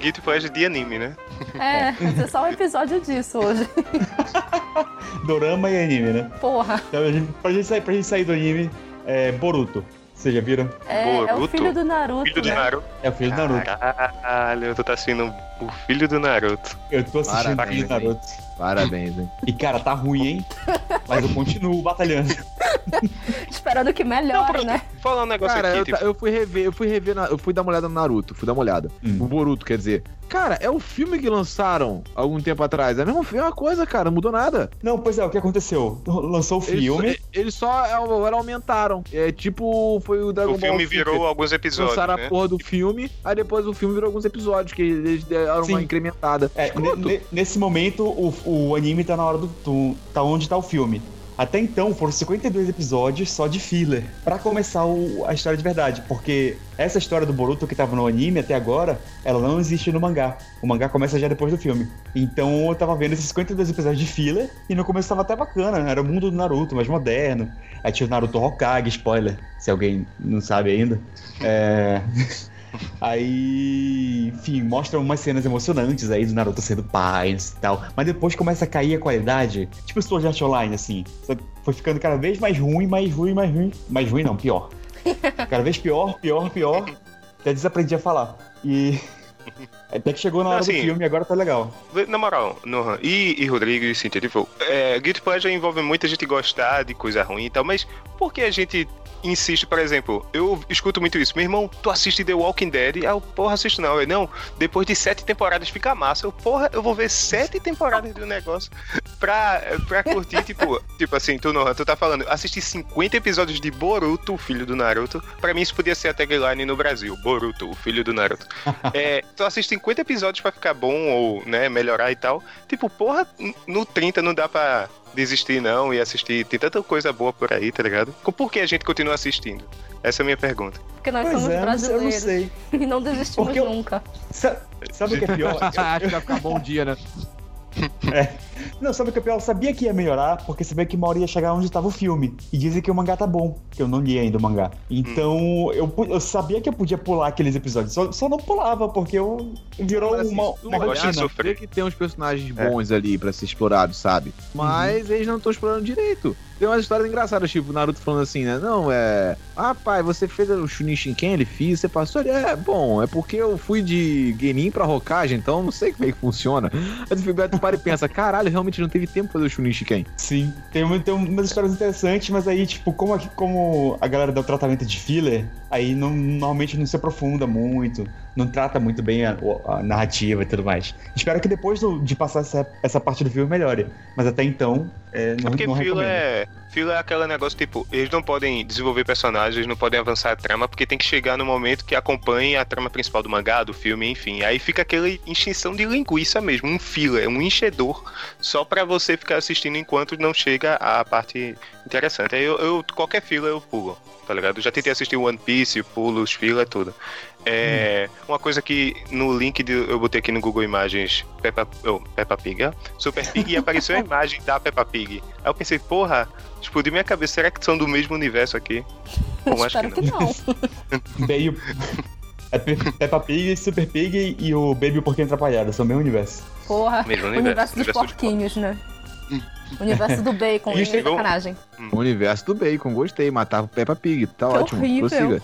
Guilty Pleasure de anime, né? É, vai ser só um episódio disso hoje. [laughs] Dorama e anime, né? Porra. Então, a gente, pra, gente sair, pra gente sair do anime, é Boruto. Vocês já viram? É, é o Boruto? filho do Naruto, Filho do né? Naruto. É o filho do Naruto. Caralho, tu tá assistindo o filho do Naruto. Eu tô assistindo o Parabéns, filho do Naruto. Parabéns, hein? E, cara, tá ruim, hein? Mas eu continuo batalhando. Esperando que melhore, pronto. né? Falar um negócio Cara, aqui, eu, tipo, eu fui rever, eu fui rever, na- eu fui dar uma olhada no Naruto, fui dar uma olhada. Hum. O Boruto, quer dizer. Cara, é o filme que lançaram algum tempo atrás. É a mesma, mesma coisa, cara, não mudou nada. Não, pois é, o que aconteceu? Lançou o Eles, filme. eles só agora aumentaram. É tipo, foi o Dragon o Ball filme Super. virou alguns episódios, Lançaram né? a porra do filme, aí depois o filme virou alguns episódios, que eles deram uma Sim. incrementada. É, ne- nesse momento, o, o anime tá na hora do. do- tá onde tá o filme. Até então, foram 52 episódios só de filler. Pra começar o- a história de verdade. Porque essa história do Boruto que tava no anime até agora, ela não existe no mangá. O mangá começa já depois do filme. Então eu tava vendo esses 52 episódios de filler e no começo tava até bacana. Era o mundo do Naruto, mais moderno. Aí tinha o Naruto Hokage, spoiler, se alguém não sabe ainda. É. [laughs] Aí, enfim, mostram umas cenas emocionantes aí do Naruto sendo pai e tal. Mas depois começa a cair a qualidade. Tipo Sword Art Online, assim. Foi ficando cada vez mais ruim, mais ruim, mais ruim. Mais ruim não, pior. [laughs] Cada vez pior, pior, pior. Até desaprendi a falar. E. [laughs] Até que chegou na hora Assim, do filme e agora tá legal. Na moral, Nohan e, e Rodrigo e Cintia, tipo, é, Guilty Pleasure envolve muita gente gostar de coisa ruim e tal, mas por que a gente insiste, por exemplo, eu escuto muito isso, meu irmão, tu assiste The Walking Dead? Ah, eu, porra, assisto não. Eu, não, depois de sete temporadas fica massa. Eu, porra, eu vou ver sete temporadas do negócio pra, pra curtir, tipo, [laughs] tipo assim, tu, Nohan, tu tá falando, assistir 50 episódios de Boruto, o filho do Naruto, pra mim isso podia ser a tagline no Brasil, Boruto, o filho do Naruto. [laughs] É, tu assiste 50 episódios pra ficar bom ou, né, melhorar e tal. Tipo, porra, no 30 não dá pra desistir não e assistir. Tem tanta coisa boa por aí, tá ligado? Por que a gente continua assistindo? Essa é a minha pergunta. Porque nós Pois somos é, eu não sei- eu não brasileiros sei. [laughs] e não desistimos eu- nunca. Sa- Sabe o que é pior? [laughs] Acho que vai ficar bom dia, né? Não, sabe o que é pior? Eu sabia que ia melhorar, porque sabia que uma hora ia chegar onde tava o filme. E dizem que o mangá tá bom, que eu não li ainda o mangá. Então, eu, pu- eu sabia que eu podia pular aqueles episódios, só, só não pulava, porque eu virou Mas, assim, uma, tu uma olhar, rotina. sou- Vê que tem uns personagens É. bons ali pra ser explorados, sabe? Mas eles não estão explorando direito. Tem umas histórias engraçadas, tipo, o Naruto falando assim, né? Não, é. Ah, pai, você fez o Chunin Shinken, ele fez, você passou ali. É, bom, é porque eu fui de Genin pra Hokage, então não sei como é que funciona. Aí o Filberto para e pensa, caralho, realmente não teve tempo pra fazer o Chunin Shinken. Sim, tem, tem umas histórias interessantes, mas aí, tipo, como, aqui- como a galera dá o tratamento de filler, aí não, normalmente não se aprofunda muito, não trata muito bem a, a narrativa e tudo mais. Espero que depois do- de passar essa, essa parte do filme melhore, mas até então, é, não, É porque não fila é. Fila é aquele negócio, tipo, eles não podem desenvolver personagens, eles não podem avançar a trama, porque tem que chegar no momento que acompanhe a trama principal do mangá, do filme, enfim. Aí fica aquela extinção de linguiça mesmo, um fila, é um enchedor, só pra você ficar assistindo enquanto não chega a parte interessante. Aí eu, eu- qualquer fila eu pulo, tá ligado? Eu já tentei assistir One Piece, pulo os fila, tudo. É, Uma coisa que no link de, eu botei aqui no Google Imagens Peppa, oh, Peppa Pig, ó, Super Pig e [laughs] apareceu a imagem da Peppa Pig. Aí eu pensei, porra, explodiu minha cabeça, será que são do mesmo universo aqui? Bom, acho que Espero não. que não. [laughs] É Pe- Peppa Pig, Super Pig e o Baby o Porquinho Atrapalhado, são o mesmo universo. Porra, Mesmo o universo, universo dos universo de porquinhos, né? O universo do bacon, Isso é bom. Sacanagem. O universo do Bacon, gostei. Matava o Peppa Pig, tá Que ótimo. horrível. Prossiga.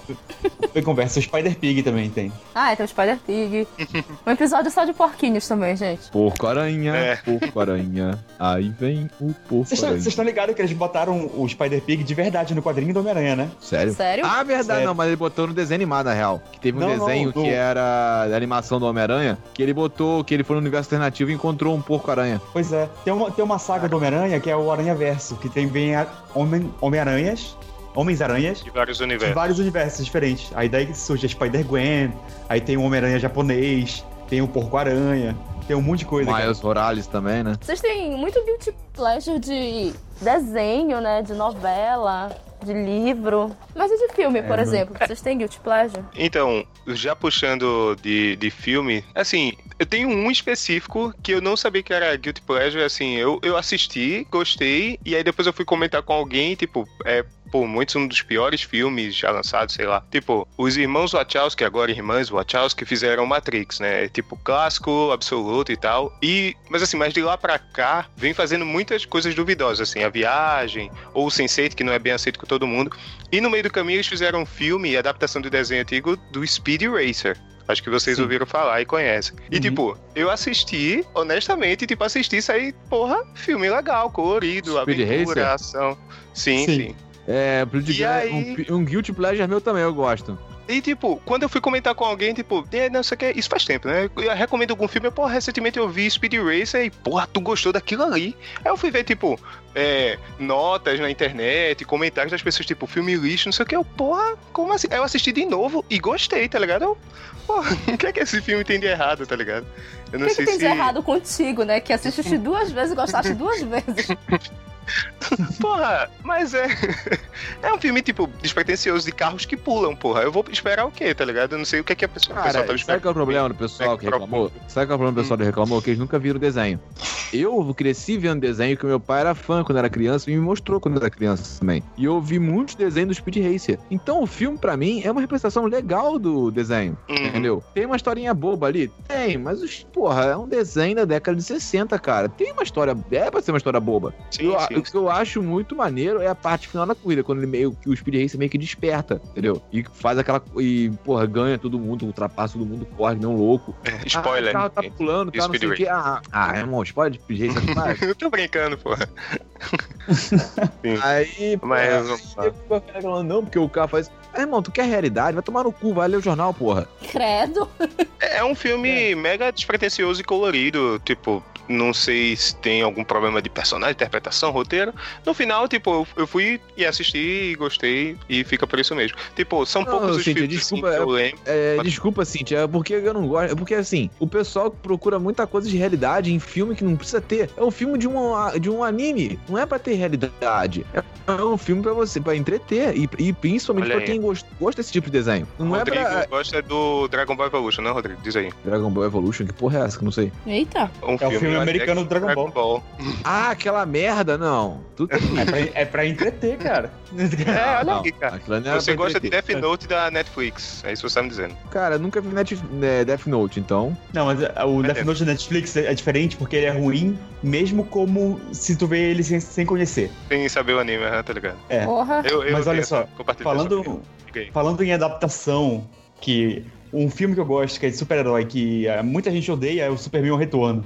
Foi conversa, o Spider Pig também tem. Ah, tem o Spider Pig. [laughs] Um episódio só de porquinhos também, gente. Porco aranha, É. porco aranha. Aí vem o porco Vocês estão- aranha. vocês estão ligados que eles botaram o Spider Pig de verdade no quadrinho do Homem-Aranha, né? Sério? Sério? Ah, verdade, Sério. não, mas ele botou no desenho animado, na real. Que teve um Não, não, desenho no- que era da animação do Homem-Aranha, que ele botou, que ele foi no universo alternativo e encontrou um porco-aranha. Pois é. Tem uma, tem uma saga do Homem-Aranha que é o Aranha Verso, que tem bem a- Homem- Homem-Aranhas, Homens-Aranhas, De vários de universos. vários universos diferentes. Aí daí surge a Spider-Gwen, aí tem o Homem-Aranha japonês, tem o Porco-Aranha, tem um monte de coisa. cara. Miles Morales também, né? Vocês têm muito guilty pleasure de desenho, né? De novela, de livro. Mas e de filme, por É, exemplo? Vocês têm guilty pleasure? Então, já puxando de, de filme, assim, eu tenho um específico que eu não sabia que era Guilty Pleasure, assim, eu, eu assisti, gostei, e aí depois eu fui comentar com alguém, tipo, é, por muitos um dos piores filmes já lançados, sei lá. Tipo, os irmãos Wachowski, agora irmãs Wachowski, fizeram Matrix, né? Tipo, clássico, absoluto e tal. E, mas assim, mas de lá pra cá, vem fazendo muitas coisas duvidosas, assim, a viagem, ou o Sense8, que não é bem aceito com todo mundo. E no meio do caminho eles fizeram um filme e adaptação do desenho antigo do Speed Racer. Acho que vocês Sim. ouviram falar e conhecem. E, Uhum. tipo, eu assisti, honestamente, tipo, assisti isso aí, porra, filme legal, colorido, Speed aventura, Racer? ação. Sim, Sim. sim. É, Guilty E aí- um, um Guilty Pleasure meu também, eu gosto. E, tipo, quando eu fui comentar com alguém, tipo, é, não sei o que, isso faz tempo, né? Eu recomendo algum filme, eu, porra, recentemente eu vi Speed Racer e, porra, tu gostou daquilo ali. Aí eu fui ver, tipo, é, notas na internet, comentários das pessoas, tipo, filme lixo, não sei o que, eu, porra, como assim? Aí eu assisti de novo e gostei, tá ligado? Eu, porra, [laughs] o que é que esse filme tem de errado, tá ligado? Eu O não que, sei que tem se. de errado contigo, né? Que assististe duas vezes e gostaste duas vezes. [laughs] [laughs] Porra, mas é. [laughs] É um filme, tipo, despretensioso de carros que pulam, porra. Eu vou esperar o quê, tá ligado? Eu não sei o que, é que a pessoa, o pessoal Cara, tava sabe qual é o problema do pessoal que É reclamou? Sabe qual é o problema do pessoal que reclamou? Que eles nunca viram o desenho. Eu cresci vendo desenho que meu pai era fã quando era criança e me mostrou quando era criança também. E eu vi muitos desenhos do Speed Racer. Então o filme, pra mim, é uma representação legal do desenho. Uhum. Entendeu? Tem uma historinha boba ali? Tem, mas, porra, é um desenho da década de 60, cara. Tem uma história. É pra ser uma história boba. Sim, Eu- sim. O que eu acho muito maneiro é a parte final da corrida, quando ele meio que o Speed Racer meio que desperta, entendeu? E faz aquela. E, porra, ganha todo mundo, ultrapassa todo mundo, corre, não louco. É, Spoiler. Ah, o carro tá né? pulando, tá, não sei o quê. Ah, ah, irmão, spoiler de Speed Racer. [laughs] Eu tô brincando, porra. [laughs] Aí, pô, Mas aí vamos lá. eu falando, não, porque o carro faz. Ah, irmão, tu quer realidade? Vai tomar no cu, vai ler o jornal, porra. Credo. É um filme mega despretensioso e colorido. Tipo, não sei se tem algum problema de personagem, interpretação, roteiro. No final, tipo, eu- fui e assisti e gostei e fica por isso mesmo. Tipo, são Não, poucos os Cíntia, filmes assim, desculpa, que eu lembro. É, Mas- desculpa, Cintia, é porque eu não gosto. É porque, assim, o pessoal procura muita coisa de realidade em filme que não precisa ter. É um filme de um, de um anime, não é pra ter realidade. É um filme pra você, pra entreter. E, e principalmente Olha pra aí. quem gosta, gosta desse tipo de desenho. Não Rodrigo é pra. gosta do Dragon Ball Evolution, não, Rodrigo? Diz aí. Dragon Ball Evolution, que porra é essa? Que eu não sei. Eita. Um É o filme acho americano do Dragon Ball. Ah, aquela merda, não. Tu tem É pra, é pra entreter, cara. [laughs] É, olha aí, cara. era Você gosta de. Death Note da Netflix. É isso que você tá me dizendo. Cara, nunca vi Net, né, Death Note, então. Não, mas é, o Death Note da Netflix é é diferente porque ele é ruim, mesmo como se tu vê ele sem, sem conhecer. Sem saber o anime, né, tá ligado? É. Porra. Eu, eu Mas olha só, Falando, falando em adaptação, que um filme que eu gosto, que é de super-herói, que eh, muita gente odeia, é o Superman o Retorno.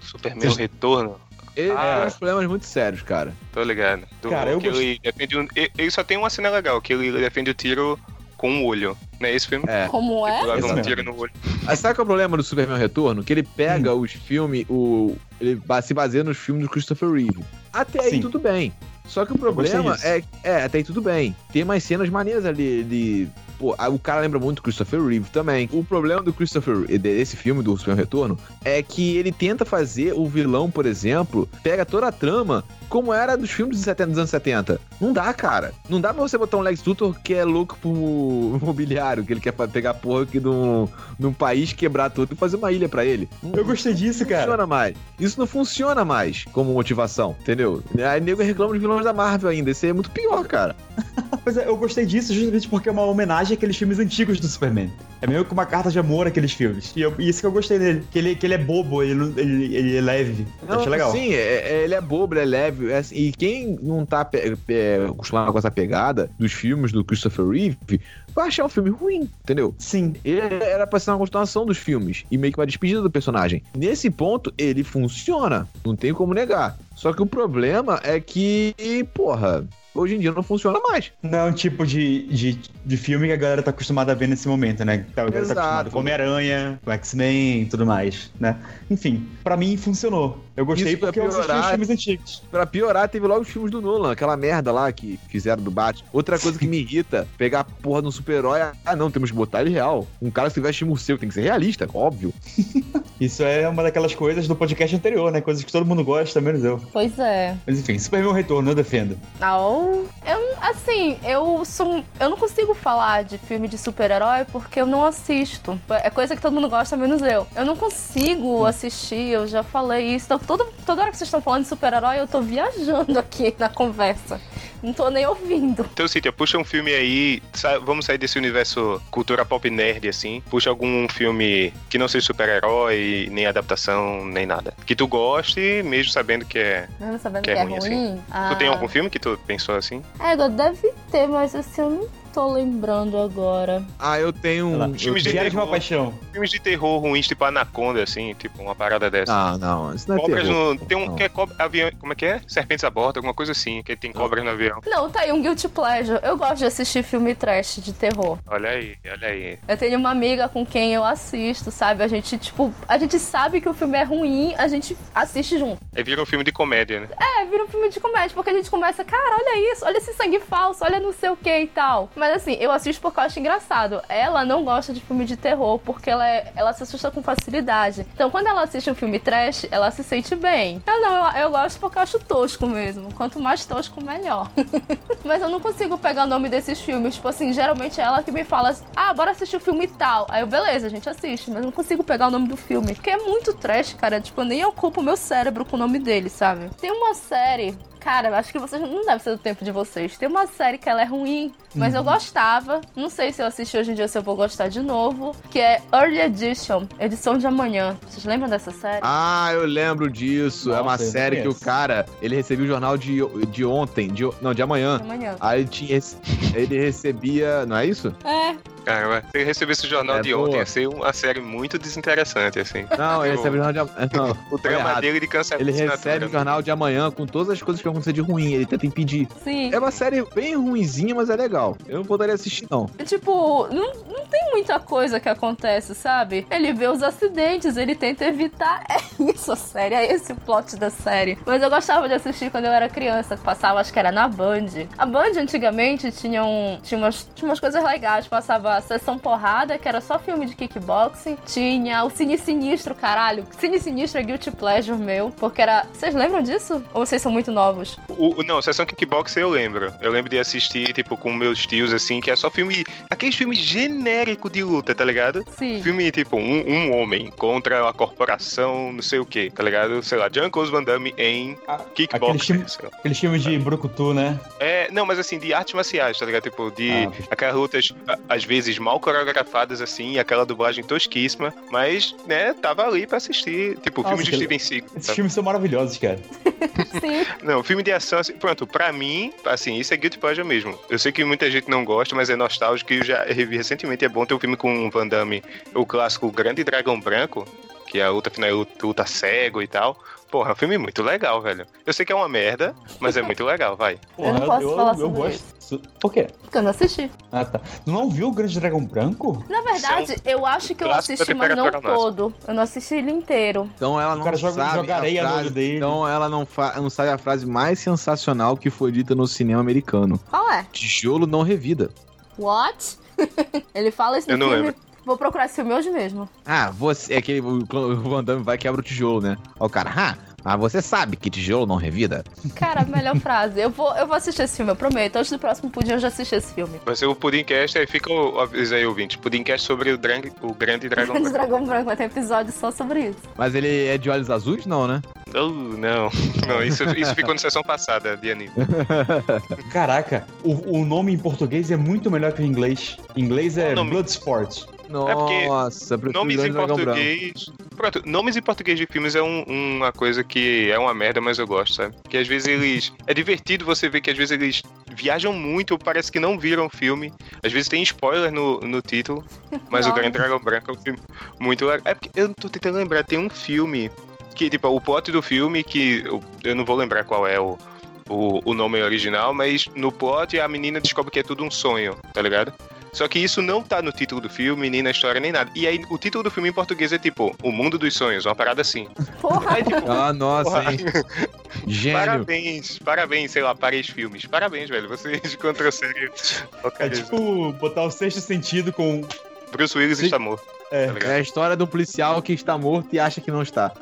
Superman Vocês- Retorno. Ele Ah. tem uns problemas muito sérios, cara. Tô ligado. Do, Cara, eu que ele defende um, ele- só tem uma cena legal, que ele defende o tiro com um olho. Não é esse filme? É. Como é? Esse um tiro no olho. Ah, sabe qual é o problema do Superman Retorno? Que ele pega os filmes, o. Ele se baseia nos filmes do Christopher Reeve. Até aí Sim. tudo bem. Só que o problema é. É, até aí tudo bem. Tem umas cenas maneiras ali de. Pô, o cara lembra muito Christopher Reeve também. O problema do Christopher desse filme, do Superman Retorno, é que ele tenta fazer o vilão, por exemplo, pega toda a trama como era dos filmes dos 70 dos anos 70. Não dá, cara. Não dá pra você botar um Lex Luthor que é louco pro imobiliário, [laughs] que ele quer pegar porra aqui num, país, quebrar tudo e fazer uma ilha pra ele. Não, Eu gostei disso, não cara. funciona mais. Isso não funciona mais como motivação, entendeu? Aí nego reclama dos vilões da Marvel ainda. Isso aí é muito pior, cara. [laughs] Pois é, eu gostei disso justamente porque é uma homenagem àqueles filmes antigos do Superman. É meio que uma carta de amor àqueles filmes. E, eu- e isso que eu gostei dele. Que ele, que ele é bobo, ele, não- ele, ele é leve. Eu achei legal. Sim, é- é- ele é bobo, ele é leve. é assim, e quem não tá pe- pe- acostumado com essa pegada dos filmes do Christopher Reeve vai achar um filme ruim, entendeu? Sim. Ele era pra ser uma continuação dos filmes e meio que uma despedida do personagem. Nesse ponto, ele funciona. Não tem como negar. Só que o problema é que, porra, hoje em dia não funciona mais. Não é um tipo de, de, de filme que a galera tá acostumada a ver nesse momento, né? A galera Exato. tá acostumada com Homem-Aranha, com X-Men e tudo mais, né? Enfim, pra mim funcionou. Eu gostei Isso pra piorar- filmes antigos. Pra piorar, teve logo os filmes do Nolan, aquela merda lá que fizeram do Batman. Outra coisa que me irrita, pegar a porra de um super-herói. Ah, não, temos que botar ele real. Um cara que se veste morcego tem que ser realista, óbvio. [laughs] Isso é uma daquelas coisas do podcast anterior, né? Coisas que todo mundo gosta, menos eu. Pois é. Mas enfim, Superman Retorno, eu defendo. Não. Eu, assim, eu sou. um- Eu não consigo falar de filme de super-herói porque eu não assisto. É coisa que todo mundo gosta, menos eu. Eu não consigo assistir, eu já falei isso. Então, todo, toda hora que vocês estão falando de super-herói, eu tô viajando aqui na conversa. Não tô nem ouvindo. Então, Cíntia, puxa um filme aí. Vamos sair desse universo cultura pop nerd, assim. Puxa algum filme que não seja super-herói, nem adaptação, nem nada. Que tu goste, mesmo sabendo que é. Mesmo sabendo Que que, é é ruim, ruim. assim. Ah, Tu tem algum filme que tu pensou assim? É, deve ter, mas assim, eu não tô lembrando agora. Ah, eu tenho um. filmes de Diário de uma terror. paixão. Filmes de terror ruins, tipo Anaconda, assim, tipo uma parada dessa. Ah, não, isso não é Cobras terror. no. Tem um Não. que é cobra, avião. Como é que é? Serpentes a bordo, alguma coisa assim, que tem cobras no avião. Não, tá aí um Guilty Pleasure. Eu gosto de assistir filme trash de terror. Olha aí, olha aí. Eu tenho uma amiga com quem eu assisto, sabe? A gente, tipo, a gente sabe que o filme é ruim, a gente assiste junto. Aí vira um filme de comédia, né? É, vira um filme de comédia, porque a gente começa, cara, olha isso, olha esse sangue falso, olha não sei o que e tal. Mas assim, eu assisto porque eu acho engraçado. Ela não gosta de filme de terror, porque ela, é- ela se assusta com facilidade. Então, quando ela assiste um filme trash, ela se sente bem. Eu não, eu, eu gosto porque eu acho tosco mesmo. Quanto mais tosco, melhor. [laughs] Mas eu não consigo pegar o nome desses filmes. Tipo assim, geralmente é ela que me fala, ah, bora assistir o filme tal. Aí eu, beleza, a gente assiste, mas não consigo pegar o nome do filme. Porque é muito trash, cara. Tipo, eu nem ocupo o meu cérebro com o nome dele, sabe? Tem uma série. Cara, eu acho que vocês não deve ser do tempo de vocês. Tem uma série que ela é ruim, mas eu gostava. Não sei se eu assisti hoje em dia ou se eu vou gostar de novo. Que é Early Edition, edição de amanhã. Vocês lembram dessa série? Ah, eu lembro disso. é uma Nossa, série que o cara, ele recebia o jornal de, de ontem, de, não, de amanhã. De amanhã. Aí ele, tinha, [laughs] ele recebia, não é isso? É, Caramba, se receber esse jornal É de boa. ontem, ia ser uma série muito desinteressante, assim. Não, ele O- recebe o jornal de amanhã. Não, O drama dele de câncer Ele recebe o jornal de amanhã com todas as coisas que acontecer de ruim. Ele tenta impedir. sim. É uma série bem ruinzinha, mas é legal. Eu não poderia assistir, não. Tipo, não, não tem muita coisa que acontece, sabe? Ele vê os acidentes, ele tenta evitar. É [laughs] isso a série, é esse o plot da série. Mas eu gostava de assistir quando eu era criança, que passava, acho que era na Band. A Band antigamente tinha, um, tinha, umas, tinha umas coisas legais, passava a sessão porrada, que era só filme de kickboxing. Tinha o Cine Sinistro, caralho. Cine Sinistro é Guilty Pleasure meu, porque era. Vocês lembram disso? Ou vocês são muito novos? O, não, Sessão Kickbox eu lembro. Eu lembro de assistir, tipo, com meus tios, assim, que é só filme. Aqueles filmes genérico de luta, tá ligado? Sim. Filme tipo, um, um homem contra a corporação, não sei o que, tá ligado? Sei lá, Jean-Claude Van Damme em Ah, Aquele Kickbox. filme, sei lá. aquele filme de Brucutu, né? É, não, mas assim, de artes marciais, tá ligado? Tipo, de Ah, aquelas lutas, às vezes, mal coreografadas, assim, aquela dublagem tosquíssima, mas, né, tava ali pra assistir. Tipo, Nossa, filme de aquele- Steven Seagal. Esses sabe? filmes são maravilhosos, cara. [laughs] Sim. Não, filme de ação, assim, pronto, pra mim, assim, isso é Guilty Pleasure mesmo. Eu sei que muita gente não gosta, mas é nostálgico e eu já revi recentemente. É bom ter um filme com o Van Damme, o clássico Grande Dragão Branco, que a luta final é luta, cego e tal. Porra, é um filme muito legal, velho. Eu sei que é uma merda, mas é muito legal, vai. [laughs] Eu não posso falar sobre gosto. Por quê? Porque eu não assisti. Ah, tá. Tu não viu o Grande Dragão Branco? Na verdade, eu acho que eu assisti, mas não todo. Eu não assisti ele inteiro. Então ela não cara joga- sabe joga a areia frase, dele. Então ela não, fa- não sabe a frase mais sensacional que foi dita no cinema americano. Qual é? Tijolo não revida. What? [laughs] ele fala isso no Eu não filme. lembro. Vou procurar esse filme hoje mesmo. Ah, você. É que o, o Van Damme vai quebra o tijolo, né? Ó, o cara, ah, mas você sabe que tijolo não revida? Cara, a melhor frase. Eu vou, eu vou assistir esse filme, eu prometo. Antes do próximo pudim eu já assisti esse filme. Vai ser o Pudimcast, aí fica o aviso aí, ouvinte. Pudimcast sobre o, drang, o Grande Dragão Grande Branco. [laughs] Dragão Branco vai ter episódio só sobre isso. Mas ele é de olhos azuis? Não, né? Oh, não, não, isso, isso ficou na sessão passada de anime. Caraca, o, o nome em português é muito melhor que o em inglês. Em inglês é Qual porque Nossa, prefiro Nomes em português. Pronto, nomes em português de filmes é um- uma coisa que é uma merda, mas eu gosto, sabe? Que às vezes eles. É divertido você ver que às vezes eles viajam muito, parece que não viram o filme. Às vezes tem spoiler no, no título, mas o. Grande Dragão Branco é um filme muito legal. É porque eu tô tentando lembrar, tem um filme que, tipo, o plot do filme que. Eu, eu não vou lembrar qual é o. O, o nome original, mas no plot a menina descobre que é tudo um sonho, tá ligado? Só que isso não tá no título do filme, nem na história, nem nada. E aí, o título do filme em português é tipo O Mundo dos Sonhos, uma parada assim. Porra, Aí, tipo, Ah, nossa, Porra. hein? Gênio. parabéns, parabéns, sei lá, para os filmes. Parabéns, velho. Vocês [laughs] encontram a série. É tipo botar o sexto sentido com. Bruce Willis Sim. está morto. É. Tá? É a história do policial que está morto e acha que não está.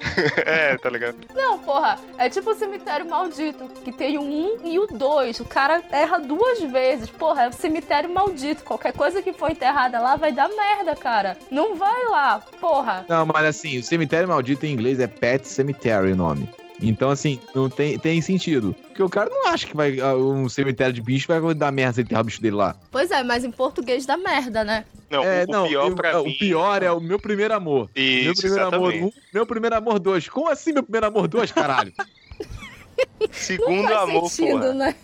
[laughs] É, tá ligado? não, porra. É tipo o cemitério maldito, que tem o um e o dois. O cara erra duas vezes. Porra, é o cemitério maldito. Qualquer coisa que for enterrada lá vai dar merda, cara. Não vai lá, porra. Não, mas assim, o cemitério maldito em inglês é Pet Cemetery o nome. Então, assim, não tem, tem sentido. Porque o cara não acha que vai ah, um cemitério de bicho vai dar merda se ele enterrar o bicho dele lá. Pois é, mas em português dá merda, né? Não, é, o, não, pior eu- pra o mim. pior é o meu primeiro amor. meu Isso, primeiro amor exatamente. um, meu primeiro amor dois. Como assim meu primeiro amor dois, caralho? [laughs] Segundo Não faz amor, sentido, porra. né?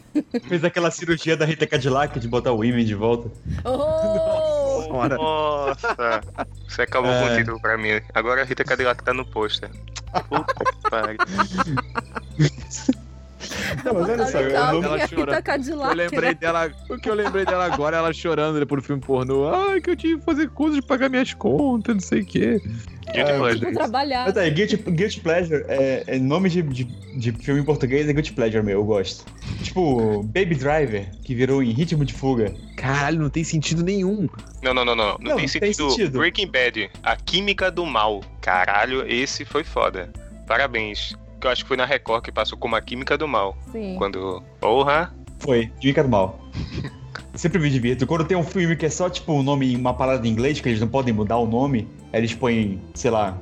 Fez aquela cirurgia da Rita Cadillac de botar o Women de volta. Oh! [laughs] Ora. Nossa, você acabou com o É. título pra mim. Agora a Rita Cadillac tá no pôster. Puta que pariu. [laughs] Não, mas olha só, eu não- ela minha chora. Rita Cadillac, Eu lembrei dela. O que eu lembrei dela agora, ela chorando depois do filme pornô. Ai, que eu tive que fazer coisas de pagar minhas contas, não sei o quê. Guilty É, Pleasure. Vou trabalhar. Mas aí, Guilty, Guilty Pleasure, é, é nome de, de, de filme em português é Guilty Pleasure, meu, eu gosto. Tipo, Baby Driver, que virou em Ritmo de Fuga. Caralho, não tem sentido nenhum. Não, não, não, não. Não, Não, tem, tem sentido. sentido. Breaking Bad, a química do mal. Caralho, esse foi foda. Parabéns. Que eu acho que foi na Record que passou como a química do mal. Sim. Quando. Porra! Foi, Dica do Mal. [laughs] Sempre me divirto. Quando tem um filme que é só, tipo, um nome, uma palavra em inglês, que eles não podem mudar o nome, eles põem, sei lá,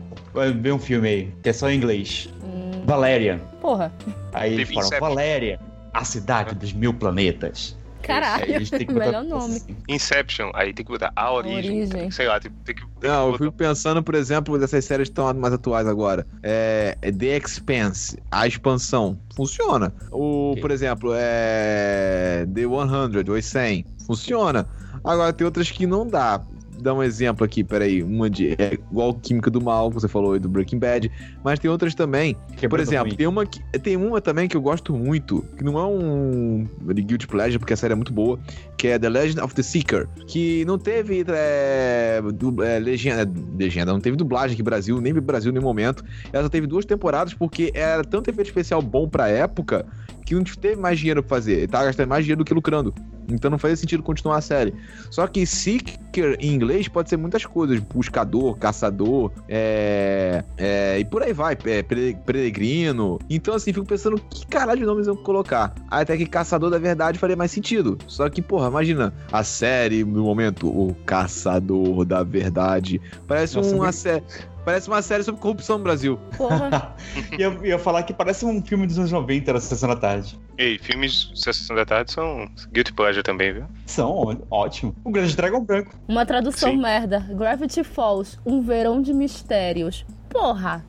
ver um filme aí, que é só em inglês. Hum, Valerian. porra. Aí eles falam. Valéria, a cidade dos mil planetas. Caralho. botar Melhor nome. assim. Inception, aí tem que botar a origem. Origem. Sei lá, tem, tem que. Não, eu fico pensando, por exemplo, dessas séries que estão mais atuais agora. É, é The Expanse, a expansão. Funciona. O, Ok. por exemplo, é The 100, ou 100. Funciona. Agora tem outras que não dá. Dá um exemplo aqui, peraí. Uma de. É igual Química do Mal, que você falou aí do Breaking Bad. Mas tem outras também. Por Quebrando exemplo, ruim. tem uma, que, tem uma também que eu gosto muito, que não é um de Guilty Pleasure, porque a série é muito boa, que é The Legend of the Seeker, que não teve é, du- é, legenda, legenda, não teve dublagem aqui no Brasil, nem no Brasil em nenhum momento. Ela só teve duas temporadas porque era tanto efeito especial bom pra época que não teve mais dinheiro pra fazer. Ele tava gastando mais dinheiro do que lucrando. Então não fazia sentido continuar a série. Só que Seeker em inglês pode ser muitas coisas: buscador, caçador, é, é, e por aí vai, é, pere- peregrino. Então, assim, fico pensando que caralho de nomes eu vou colocar. Até que Caçador da Verdade faria mais sentido. Só que, porra, imagina a série no momento, o Caçador da Verdade. Parece Nossa, uma série. Parece uma série sobre corrupção no Brasil. Porra. [laughs] ia, ia falar que parece um filme dos anos 90 da Sessão da Tarde. Ei, filmes de Sessão da Tarde são Guilty Pleasure também, viu? São ótimo. O Grande Dragão Branco. Uma tradução Sim. merda. Gravity Falls, um verão de mistérios. Porra.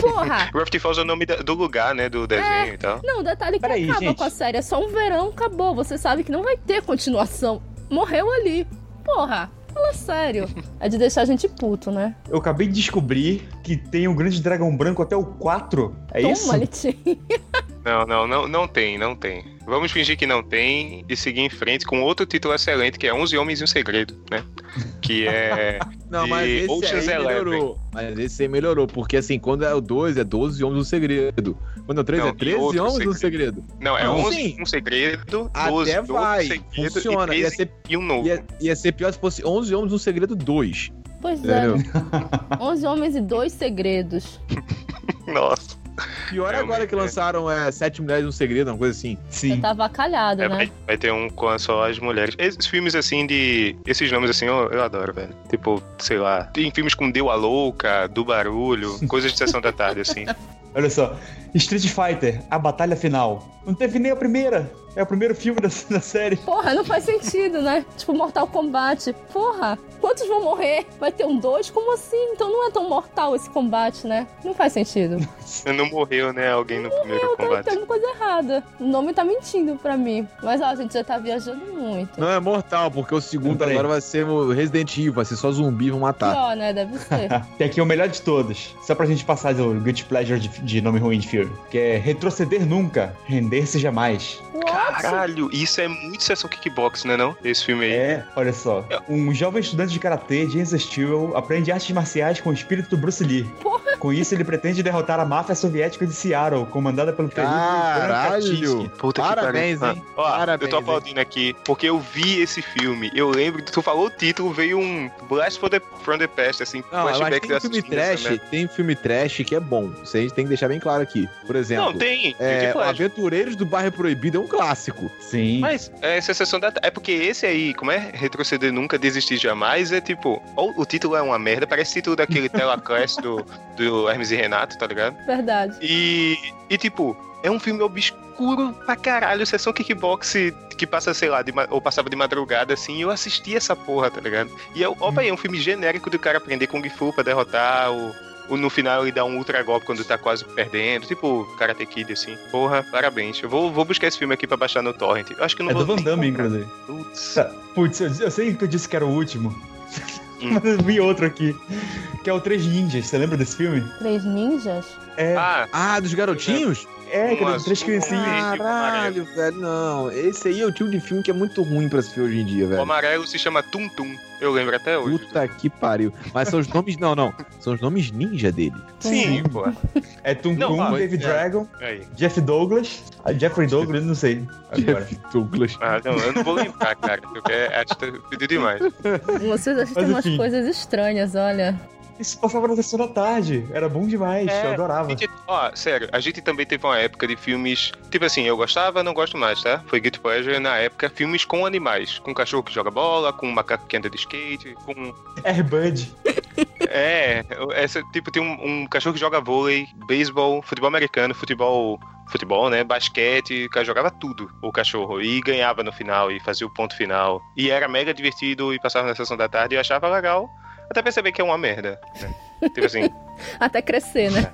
Porra. [laughs] Gravity Falls é o nome do lugar, né? Do desenho e tal. Não, o detalhe é que Peraí, acaba gente. com a série. É só um verão, acabou. Você sabe que não vai ter continuação. Morreu ali. Porra. Fala sério. É de deixar a gente puto, né? Eu acabei de descobrir que tem o Grande Dragão Branco até o 4. É isso? Toma. [laughs] Não, não, não, não tem, não tem. Vamos fingir que não tem e seguir em frente com outro título excelente, que é 11 Homens e um Segredo, né? Que é. [laughs] Não, E mas esse Ocean's aí Eleven. melhorou. Mas esse aí melhorou, porque assim, quando é o 2, é 12 homens um segredo. Quando é o 3, Não, é e 13 outro homens um segredo. Não, é Não, 11 sim. um segredo, 12, Até 12 vai, segredo funciona. e Ia 13 ser, e um novo. ia, ia ser pior se fosse 11 homens um segredo 2. Pois Entendeu? é. 11 [laughs] homens e dois segredos. [laughs] Nossa. Pior Realmente, agora que é. lançaram é, 7 mulheres um segredo, uma coisa assim. Sim. tá avacalhado, É, né? vai, vai ter um com só as mulheres. Esses filmes assim de. Esses nomes assim eu, eu adoro, velho. Tipo, sei lá. Tem filmes com Deu a Louca, Do Barulho, [laughs] coisas de sessão da tarde, assim. Olha só. Street Fighter, a batalha final. Não teve nem a primeira. É o primeiro filme da, [laughs] da série. Porra, não faz sentido, né? Tipo, Mortal Kombat. Porra, quantos vão morrer? Vai ter um dois? Como assim? Então não é tão mortal esse combate, né? Não faz sentido. Não morreu, né? Alguém no primeiro Tá, combate. tem alguma coisa errada. O nome tá mentindo pra mim. Mas ó, a gente já tá viajando muito. Não é mortal, porque o segundo agora vai ser o Resident Evil, vai ser só zumbi, vão matar. Pior, né? Deve ser. [laughs] Tem aqui o melhor de todos. Só pra gente passar do Guilty Pleasure de, de nome ruim de filme. Que é retroceder nunca, render-se jamais. Caralho, isso é muito sessão kickbox, né não? Esse filme aí. É, olha só. Um jovem estudante de karatê, James Stewart, aprende artes marciais com o espírito do Bruce Lee. Com isso, ele pretende derrotar a máfia soviética de Seattle, comandada pelo Caralho! Puta Parabéns, que pariu. hein? Ah, Ó, Parabéns, eu tô hein? aplaudindo aqui porque eu vi esse filme. Eu lembro, tu falou o título, veio um Blast from the, from the Past, assim, Não, mas flashback tem filme trash, merda. tem filme trash que é bom. Isso a gente tem que deixar bem claro aqui. Por exemplo, Não, tem. é, tem. Aventureiros do Bairro Proibido é um clássico. Sim. Mas é sensação da. É porque esse aí, como é retroceder nunca, desistir jamais, é tipo. ó, O título é uma merda, parece o título daquele [laughs] Telaclass do, do Hermes e Renato, tá ligado? Verdade. E, e tipo, é um filme obscuro pra caralho, sessão kickbox que passa, sei lá, de ou passava de madrugada, assim, e eu assisti essa porra, tá ligado? E eu, ó, aí, é um filme genérico do cara aprender Kung Fu pra derrotar o. No final ele dá um ultra golpe quando tá quase perdendo, tipo Karate Kid, assim. Porra, parabéns. Eu vou, vou buscar esse filme aqui pra baixar no Torrent. Eu acho que não É vou do Van Damme, inclusive. Putz. Tá, Putz, eu, eu sei que eu disse que era o último. Hum. [laughs] Mas eu vi outro aqui. Que é o Três Ninjas. Você lembra desse filme? Três ninjas? É, Ah, Ah, dos garotinhos? é, que era de três criancinhas. Caralho, velho, não. Esse aí é o tipo de filme que é muito ruim pra se ver hoje em dia, o velho. amarelo se chama Tum Tum. Eu lembro até hoje. Puta que pariu. Mas são os nomes. Não, não. São os nomes ninja dele. Sim, pô. É Tum Tum, David é. Dragon, Aí. Jeff Douglas. Ah, Jeffrey Douglas, não sei. Agora. Jeff Douglas. Ah, não, eu não vou lembrar, cara. Porque acho que pediu demais. Vocês Mas, umas coisas estranhas, olha. Isso passava na sessão da tarde. Era bom demais. É, eu adorava. Gente, ó, sério, a gente também teve uma época de filmes. Tipo assim, eu gostava, não gosto mais, tá? Foi Guilty Pleasure na época, filmes com animais. Com cachorro que joga bola, com macaco que anda de skate, com. Airbud. É, essa, tipo, tem um, um cachorro que joga vôlei, beisebol, futebol americano, futebol. Futebol, né? Basquete, o cara jogava tudo, o cachorro. E ganhava no final, e fazia o ponto final. E era mega divertido, e passava na sessão da tarde, e eu achava legal. Até perceber que é uma merda. Né? tipo assim, [laughs] Até crescer, né?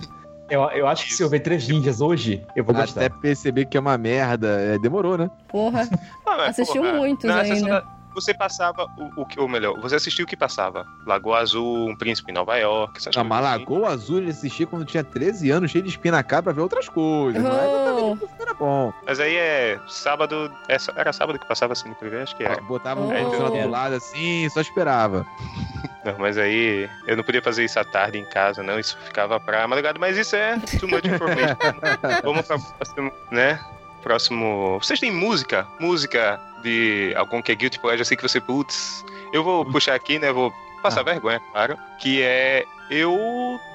Eu, eu acho que se eu ver Três Ninjas hoje, eu vou gostar. Até perceber que é uma merda. É, demorou, né? Porra. Ah, mas, Assistiu porra, muitos sessão ainda. Você passava o, o que, ou melhor, você assistiu o que passava? Lagoa Azul, Um Príncipe em Nova York, essas Não, coisas. mas assim. Lagoa Azul ele assistia quando tinha 13 anos, cheio de espinha na cara pra ver outras coisas. Mas Oh. também era bom. Mas aí é sábado. é era sábado que passava assim no TV, acho que era. Botava um Oh. do lado assim, só esperava. [laughs] Não, mas aí eu não podia fazer isso à tarde em casa, não. Isso ficava pra madrugada, mas isso é too much information. [laughs] Vamos pra próximo, né? Próximo. Vocês têm música? Música de algum que é Guilty Pleasure, sei que você, putz. Eu vou puxar aqui, né? Vou passar vergonha, claro. Que é. Eu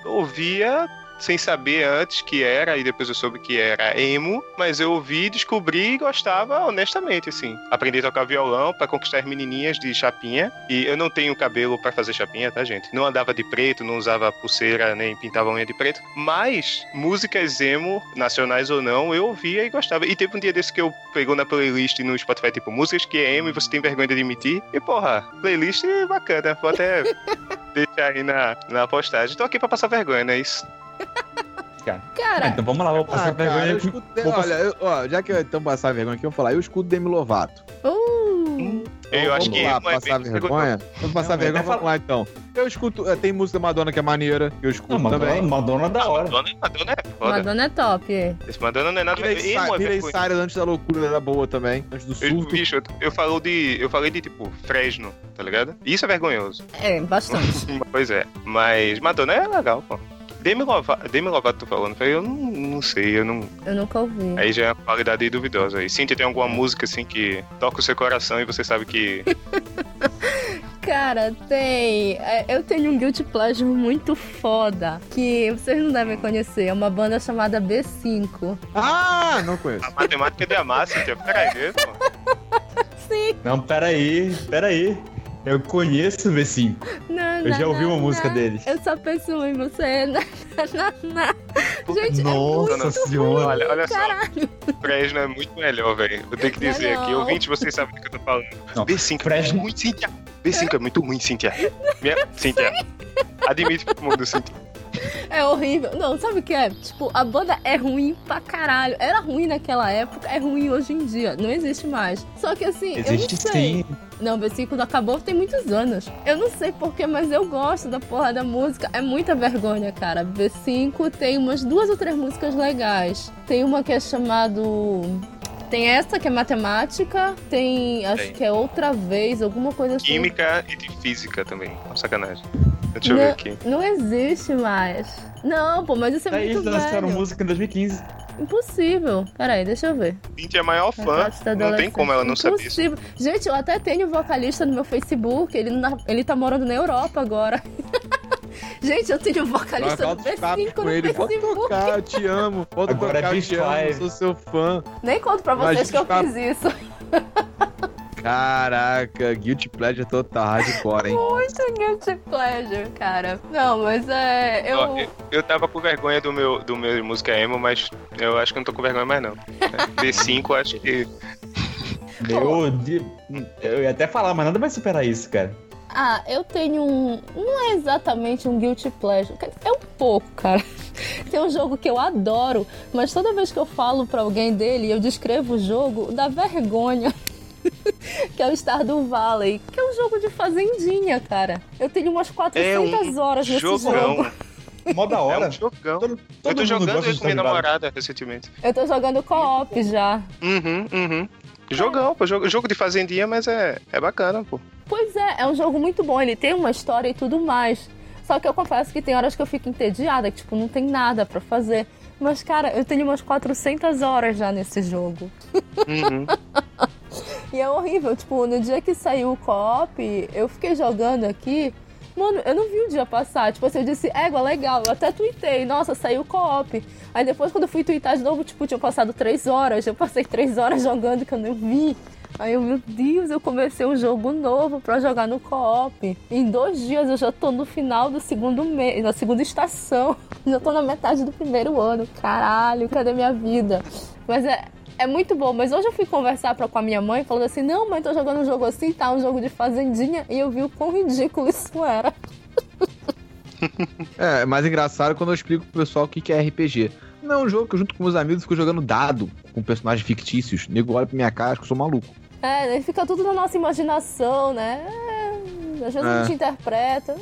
ouvia sem saber antes que era, e depois eu soube que era emo, mas eu ouvi, descobri e gostava honestamente, assim. Aprendi a tocar violão pra conquistar as menininhas de chapinha, e eu não tenho cabelo pra fazer chapinha, tá, gente? Não andava de preto, não usava pulseira, nem pintava unha de preto, mas músicas emo, nacionais ou não, eu ouvia e gostava. E teve um dia desse que eu pegou na playlist no Spotify, tipo, músicas que é emo e você tem vergonha de admitir, e porra, playlist bacana, vou até [laughs] deixar aí na, na postagem. Tô aqui pra passar vergonha, não é isso? Ah, Cara, então vamos lá, vou passar Ah, cara, vergonha. eu com- escuto, vou olha, eu- ó, já que então passar vergonha aqui, eu vou falar, eu escuto Demi Lovato. uh, Eu acho que lá, é passar vergonha. Vamos passar Não, vergonha, vamos lá então. Eu escuto, eh, tem música da Madonna que é maneira, eu escuto Não, Madonna, também. Madonna da hora. Madonna, Madonna é foda. Madonna é top. Esse Madonna não é nada é Miley vergonha. Cyrus antes da loucura era boa também, antes do Eu, surto. bicho, eu, eu, falo de, eu falei de tipo Fresno, tá ligado? Isso é vergonhoso. É, bastante. [laughs] Pois é. Mas Madonna é legal, pô. Demi Lovato, Demi Lovato tô falando, eu não, não sei, eu não. Eu nunca ouvi. Aí já é uma qualidade duvidosa. aí. Cintia tem alguma música assim que toca o seu coração e você sabe que. [laughs] Cara, tem. é, Eu tenho um Guilty Pleasure muito foda. Que vocês não devem conhecer. É uma banda chamada B5. Ah, não conheço. A matemática é de Cintia. Peraí, pô. [laughs] Sim. Não, peraí, peraí. Eu conheço o V5. Não, eu já ouvi uma não, música dele. Eu só penso em você. [laughs] Gente, é Nossa é muito senhora. Olha, olha Caralho. só. Fresno é muito melhor, velho. Eu tenho que dizer aqui. Ouvinte, vocês sabem do que eu tô falando. Não, V5 Fresno... é muito idiota. B5 é muito ruim, Cintia. Minha... É- [laughs] Cintia. Admito que mundo, Cintia. É horrível. Não, sabe o que é? Tipo, a banda é ruim pra caralho. Era ruim naquela época, é ruim hoje em dia. Não existe mais. Só que assim, existe eu não sei. Sim. Não, o versículo acabou tem muitos anos. Eu não sei porquê, mas eu gosto da porra da música. É muita vergonha, cara. B5 tem umas duas ou três músicas legais. Tem uma que é chamado tem essa que é matemática, tem acho Tem. que é outra vez, alguma coisa assim. Química e de física também. Não, sacanagem. Deixa eu ver Não, aqui. não existe mais. Não, pô, mas isso é Daí muito eles lançaram velho. música em 2015. Impossível. Peraí, deixa eu ver. Cintia é a maior fã. Da Não tem como ela não saber isso. Impossível. Gente, eu até tenho vocalista no meu Facebook. Ele, na- ele tá morando na Europa agora. [laughs] Gente, eu tenho vocalista Troca altos papos B5 com no ele. Pode Facebook. tocar, eu te amo. Pode Agora é tocar, eu Beach te amo. Sou seu fã. Nem conto pra vocês que eu papo- fiz isso. [laughs] Caraca, Guilty Pleasure total, hardcore, hein? Muito guilty pleasure, cara. Não, mas é. Eu. Ó, eu, eu tava com vergonha do meu, do meu música emo, mas eu acho que não tô com vergonha mais não. [laughs] D5 acho que. Eu, de- eu ia até falar, mas nada vai superar isso, cara. Ah, eu tenho um. Não é exatamente um guilty pleasure. É um pouco, cara. [laughs] Tem um jogo que eu adoro, mas toda vez que eu falo pra alguém dele e eu descrevo o jogo, dá vergonha. [laughs] que é o Stardew Valley, que é um jogo de fazendinha, cara. Eu tenho umas 400 horas nesse jogo. jogão. Mó da É hora. um jogão. Todo, Eu todo tô mundo jogando com minha namorada recentemente. Eu tô jogando co-op já. Uhum, uhum. Jogão, pô. Jogo, jogo de fazendinha, mas é, é bacana, pô. Pois é, é um jogo muito bom, ele tem uma história e tudo mais. Só que eu confesso que tem horas que eu fico entediada, que tipo, não tem nada pra fazer. Mas, cara, eu tenho umas 400 horas já nesse jogo. Uhum. [laughs] E é horrível, tipo, no dia que saiu o co-op, eu fiquei jogando aqui. Mano, eu não vi o dia passar. Tipo assim, eu disse, égua, legal. Eu até tuitei, nossa, saiu o co-op. Aí depois, quando eu fui tuitar de novo, tipo, tinha passado três horas. Eu passei três horas jogando que eu não vi. Aí eu, meu Deus, eu comecei um jogo novo pra jogar no co-op. Em dois dias eu já tô no final do segundo mês, na segunda estação. [laughs] Já tô na metade do primeiro ano. Caralho, cadê minha vida? Mas é, é muito bom, mas hoje eu fui conversar pra, com a minha mãe falando assim: não, mãe, tô jogando um jogo assim, tá? Um jogo de fazendinha. E eu vi o quão ridículo isso era. [laughs] É, é mais engraçado quando eu explico pro pessoal o que que é RPG. Não é um jogo que eu, junto com meus amigos, fico jogando dado com personagens fictícios. O nego olha pra minha cara, acho que eu sou maluco. É, fica tudo na nossa imaginação, né? É, às vezes a É. gente interpreta.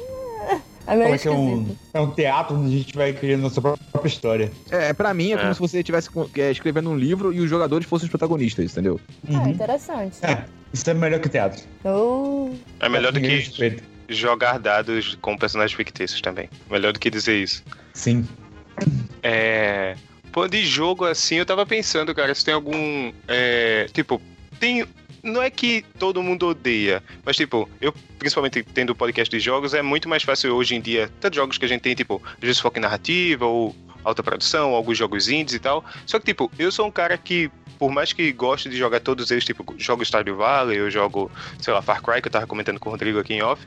É, é meio que é um, é um teatro onde a gente vai criando nossa própria história. É, pra mim é, como É. se você estivesse é, escrevendo um livro e os jogadores fossem os protagonistas, entendeu? Ah, Uhum. interessante. É, isso é melhor que teatro. Oh, É melhor do que jogar dados com personagens fictícios também. Melhor do que dizer isso. Sim. É. Pô, de jogo assim, eu tava pensando, cara, se tem algum. é, tipo, tem. Não é que todo mundo odeia, mas tipo, eu, principalmente tendo podcast de jogos, é muito mais fácil hoje em dia. Tanto jogos que a gente tem, tipo, às foco em narrativa ou alta produção, alguns jogos indies e tal. Só que, tipo, eu sou um cara que, por mais que goste de jogar todos eles, tipo, jogo Stardew Valley, eu jogo, sei lá, Far Cry, que eu tava comentando com o Rodrigo aqui em off.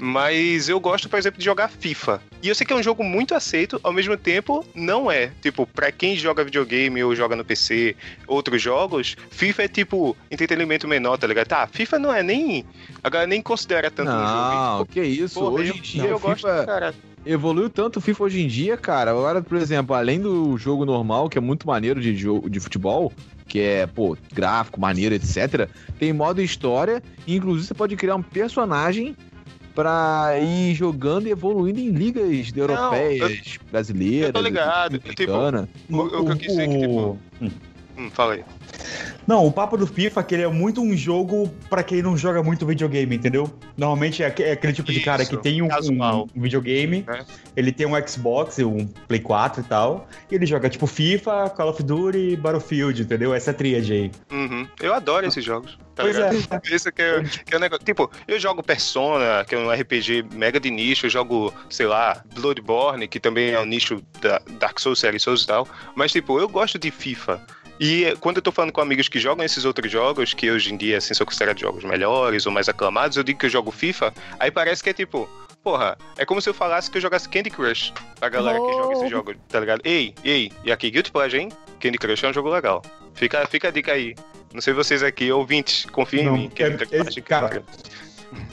Mas eu gosto, por exemplo, de jogar FIFA. E eu sei que é um jogo muito aceito, ao mesmo tempo, não é. Tipo, pra quem joga videogame ou joga no PC, outros jogos, FIFA é tipo entretenimento menor, tá ligado? Tá, FIFA não é nem. A galera nem considera tanto um Não, jogo. que isso. Porra, hoje em dia eu o gosto, FIFA cara. evoluiu tanto o FIFA hoje em dia, cara. Agora, por exemplo, além do jogo normal, que é muito maneiro de jogo de futebol, que é, pô, gráfico, maneiro, etc. Tem modo história, e inclusive você pode criar um personagem pra ir jogando e evoluindo em ligas europeias, brasileiras, eu tô ligado, tipo, americana. O, o que eu quis dizer é que, tipo. Hum. Hum, fala aí. Não, o papo do FIFA é que ele é muito um jogo pra quem não joga muito videogame, entendeu? Normalmente é é aquele tipo de cara Isso, que tem um, um videogame, É. ele tem um Xbox, um Play 4 e tal, e ele joga tipo FIFA, Call of Duty Battlefield, entendeu? Essa tríade aí. Uhum. Eu adoro esses jogos. Tá pois ligado? é. Isso que é, que é um negócio. Tipo, eu jogo Persona, que é um RPG mega de nicho, eu jogo, sei lá, Bloodborne, que também é um nicho da Dark Souls, série Souls e tal. Mas, tipo, eu gosto de FIFA. E quando eu tô falando com amigos que jogam esses outros jogos, que hoje em dia, assim, são considerados jogos melhores ou mais aclamados, eu digo que eu jogo FIFA, aí parece que é tipo. Porra, é como se eu falasse que eu jogasse Candy Crush pra galera que joga esse Oh. jogo, tá ligado? Ei, ei, e aqui, Guilty Pleasure, hein? Candy Crush é um jogo legal. Fica, fica a dica aí. Não sei vocês aqui, ouvintes, confiem Não, em mim. Candy é- Crush, esse- cara,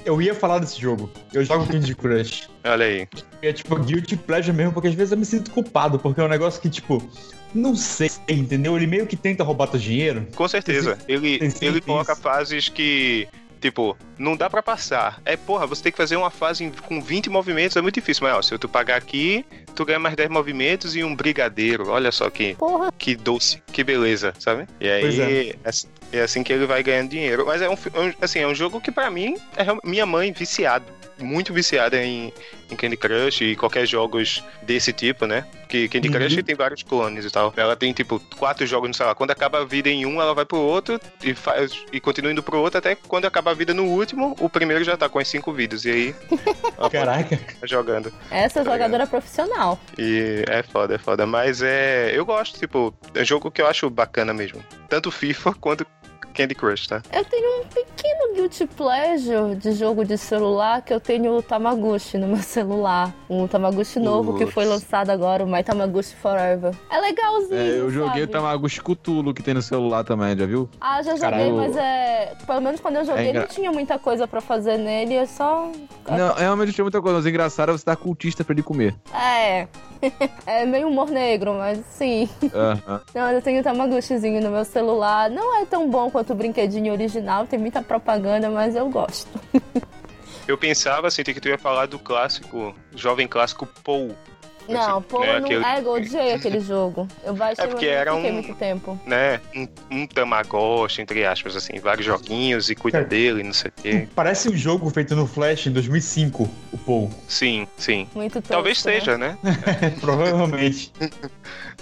Eu ia falar desse jogo. Eu jogo Candy Crush. Olha aí. É tipo guilty pleasure mesmo, porque às vezes eu me sinto culpado, porque é um negócio que, tipo, não sei, entendeu? Ele meio que tenta roubar teu dinheiro. Com certeza. Ele, ele coloca isso. fases que, tipo, não dá pra passar. É, porra, você tem que fazer uma fase com 20 movimentos, é muito difícil. Mas, ó, se tu pagar aqui, tu ganha mais 10 movimentos e um brigadeiro. Olha só que, porra. que doce, que beleza, sabe? E aí, Pois é. assim- é assim que ele vai ganhando dinheiro. Mas é um, é um- assim, é um jogo que pra mim, é minha mãe viciada. Muito viciada em, em Candy Crush e qualquer jogos desse tipo, né? Que Candy Uhum. Crush tem vários clones e tal. Ela tem, tipo, quatro jogos, não sei lá. Quando acaba a vida em um, ela vai pro outro e faz e continua indo pro outro até quando acaba a vida no último, o primeiro já tá com as cinco vidas. E aí, [laughs] Caraca. tá jogando. Essa é Tá jogadora profissional. E é foda, é foda. Mas é. Eu gosto, tipo, é um jogo que eu acho bacana mesmo. Tanto FIFA [laughs] quanto Candy Crush, tá? Eu tenho um pequeno guilty pleasure de jogo de celular que eu tenho o Tamagotchi no meu celular. Um Tamagotchi novo que foi lançado agora, o My Tamagotchi Forever. É legalzinho. É, eu joguei o sabe? Tamagotchi Cthulhu que tem no celular também, já viu? Ah, já joguei, Caralho. mas é. Pelo menos quando eu joguei, engra- não tinha muita coisa pra fazer nele, é só. Não, realmente tinha muita coisa, mas o engraçado é você dar cultista pra ele comer. É. [laughs] é meio humor negro, mas sim. Aham. Não, eu tenho um Tamagotchizinho no meu celular. Não é tão bom quanto o brinquedinho original, tem muita propaganda, mas eu gosto. [laughs] Eu pensava, assim, que tu ia falar do clássico, jovem clássico Paul. Não, pô, né, não... aquele- é, eu odiei aquele jogo. Eu baixei, É porque era um- muito tempo. né? Um, um Tamagotchi, entre aspas, assim, vários joguinhos e cuida É. dele, não sei o quê. Parece um jogo feito no Flash em 2005, o Paul. Sim, sim. Muito tosco, Talvez né? seja, né? [laughs] Provavelmente. [laughs]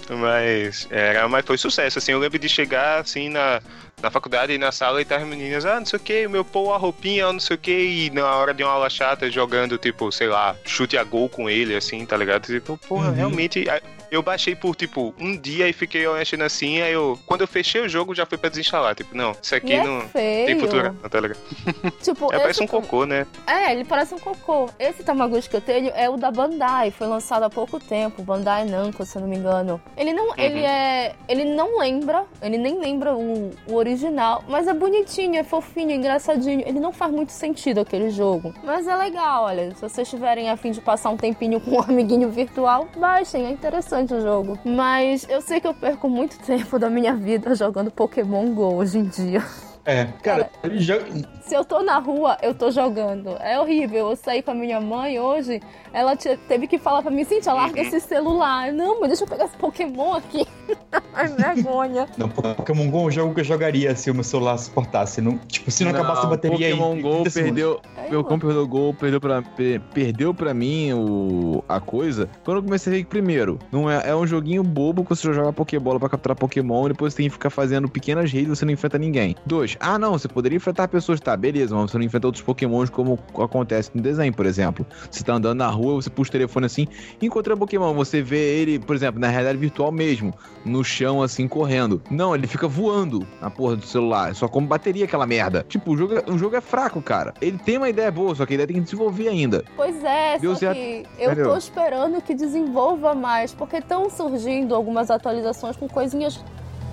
Mas, era, mas foi sucesso, assim, eu lembro de chegar, assim, na, na faculdade e na sala e tá as meninas, ah, não sei o que, meu pô, a roupinha, não sei o que, e na hora de uma aula chata jogando, tipo, sei lá, chute a gol com ele, assim, tá ligado? Tipo, porra, Uhum. realmente, eu baixei por, tipo, um dia e fiquei mexendo assim, aí eu, quando eu fechei o jogo, já foi pra desinstalar, tipo, não, isso E aqui é não feio. tem futuro, não, tá ligado? [laughs] Tipo, É, parece um cocô, né? É, ele parece um cocô. Esse Tamagotchi que eu tenho é o da Bandai, foi lançado há pouco tempo, Bandai Namco, se eu não me engano. Ele não, ele é, ele não lembra, ele nem lembra o, o original, mas é bonitinho, é fofinho, é engraçadinho. Ele não faz muito sentido aquele jogo, mas é legal, olha, se vocês tiverem a fim de passar um tempinho com um [laughs] amiguinho virtual, baixem, é interessante o jogo. Mas eu sei que eu perco muito [laughs] tempo da minha vida jogando Pokémon Go hoje em dia. É, cara, ele joga- Se eu tô na rua, eu tô jogando. É horrível. Eu saí com a minha mãe hoje, ela te- teve que falar pra mim, Cintia, larga esse celular. Não, mas deixa eu pegar esse Pokémon aqui. [laughs] Ai, vergonha. Não, Pokémon GO é um jogo que eu jogaria se o meu celular suportasse. Não, tipo, se não, acabasse a bateria Pokémon aí. Go perdeu. Aí, Pokémon mano. perdeu o gol, perdeu pra, pe- perdeu pra mim o, a coisa. Quando eu comecei a ver que, primeiro, não é, é um joguinho bobo que você joga Pokébola pra capturar Pokémon e depois você tem que ficar fazendo pequenas redes e você não enfrenta ninguém. Dois, ah não, você poderia enfrentar pessoas, tá, beleza, mas você não enfrenta outros Pokémons como acontece no desenho, por exemplo. Você tá andando na rua, você puxa o telefone assim, encontra um Pokémon, você vê ele, por exemplo, na realidade virtual mesmo, no chão assim, correndo. Não, ele fica voando na porra do celular, só como bateria aquela merda. Tipo, o jogo, é- o jogo é fraco, cara. Ele tem uma ideia boa, só que a ideia tem que desenvolver ainda. Pois é, Deu só certo. que eu Entendeu? tô esperando que desenvolva mais, porque estão surgindo algumas atualizações com coisinhas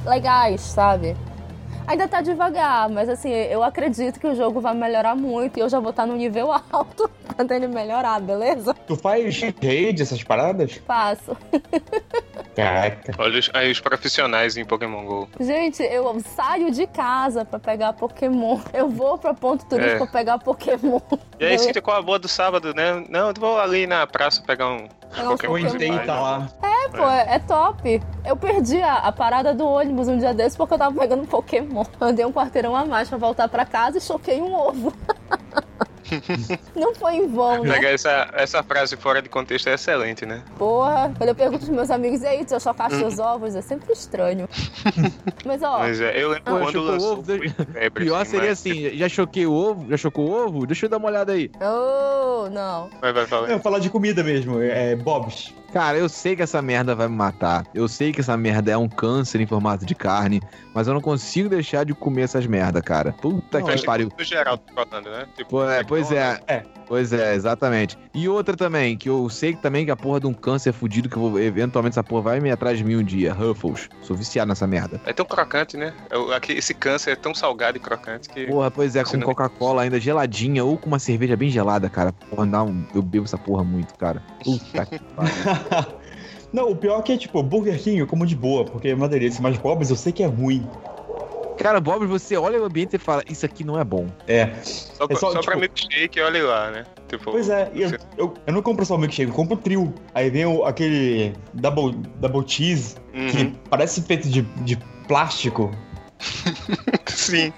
legais, sabe? Ainda tá devagar, mas assim, eu acredito que o jogo vai melhorar muito e eu já vou estar no nível [laughs] alto quando ele melhorar, beleza? Tu faz raid, essas paradas? Faço. [laughs] Caraca. Olha os, aí os profissionais em Pokémon GO. Gente, eu saio de casa pra pegar Pokémon. Eu vou pra ponto turístico É. pra pegar Pokémon. [laughs] E aí, Cíntia, qual a boa do sábado, né? Não, eu vou ali na praça pegar um Pokémon. E tá lá. É, pô, é, é top. Eu perdi a, a parada do ônibus um dia desse porque eu tava pegando Pokémon. [laughs] Andei um quarteirão a mais pra voltar pra casa e choquei um ovo. [laughs] Não foi em vão, né? Essa, essa frase fora de contexto é excelente, né? Porra, quando eu pergunto pros meus amigos, e aí, tu já chocaste os ovos? É sempre estranho. [laughs] Mas, ó, Mas é, eu lembro Pô, quando lançou. ovo, febre, Pior assim, seria mas- assim, já choquei o ovo? Já chocou o ovo? Deixa eu dar uma olhada aí. oh, não. Vai, vai, falar. Eu ia falar de comida mesmo, é Bob's. Cara, eu sei que essa merda vai me matar. Eu sei que essa merda é um câncer em formato de carne, mas eu não consigo deixar de comer essas merda, cara. Puta Não, que acho pariu. No geral, tô falando, né? Tipo, Pô, é, pois é. É. Pois é, exatamente. E outra também, que eu sei que também que a porra de um câncer fudido que eu vou, eventualmente essa porra vai me atrás de mim um dia. Ruffles. Sou viciado nessa merda. É tão crocante, né? É aqui- Esse câncer é tão salgado e crocante que. Porra, pois é, com não- Coca-Cola ainda geladinha ou com uma cerveja bem gelada, cara. Porra, um- eu bebo essa porra muito, cara. Puta que [laughs] pariu. Não, o pior é que, tipo, Burger King eu como de boa, porque é uma delícia, mas Bob's eu sei que é ruim. Cara, Bob, você olha o ambiente e fala, isso aqui não é bom. É. Só, É só, só, pra tipo- milkshake, olha lá, né? Tipo, Pois é, eu, eu, eu não compro só o milkshake, eu compro o trio. Aí vem o, aquele double, double cheese, que Uhum. parece feito de, de plástico, [laughs] Sim,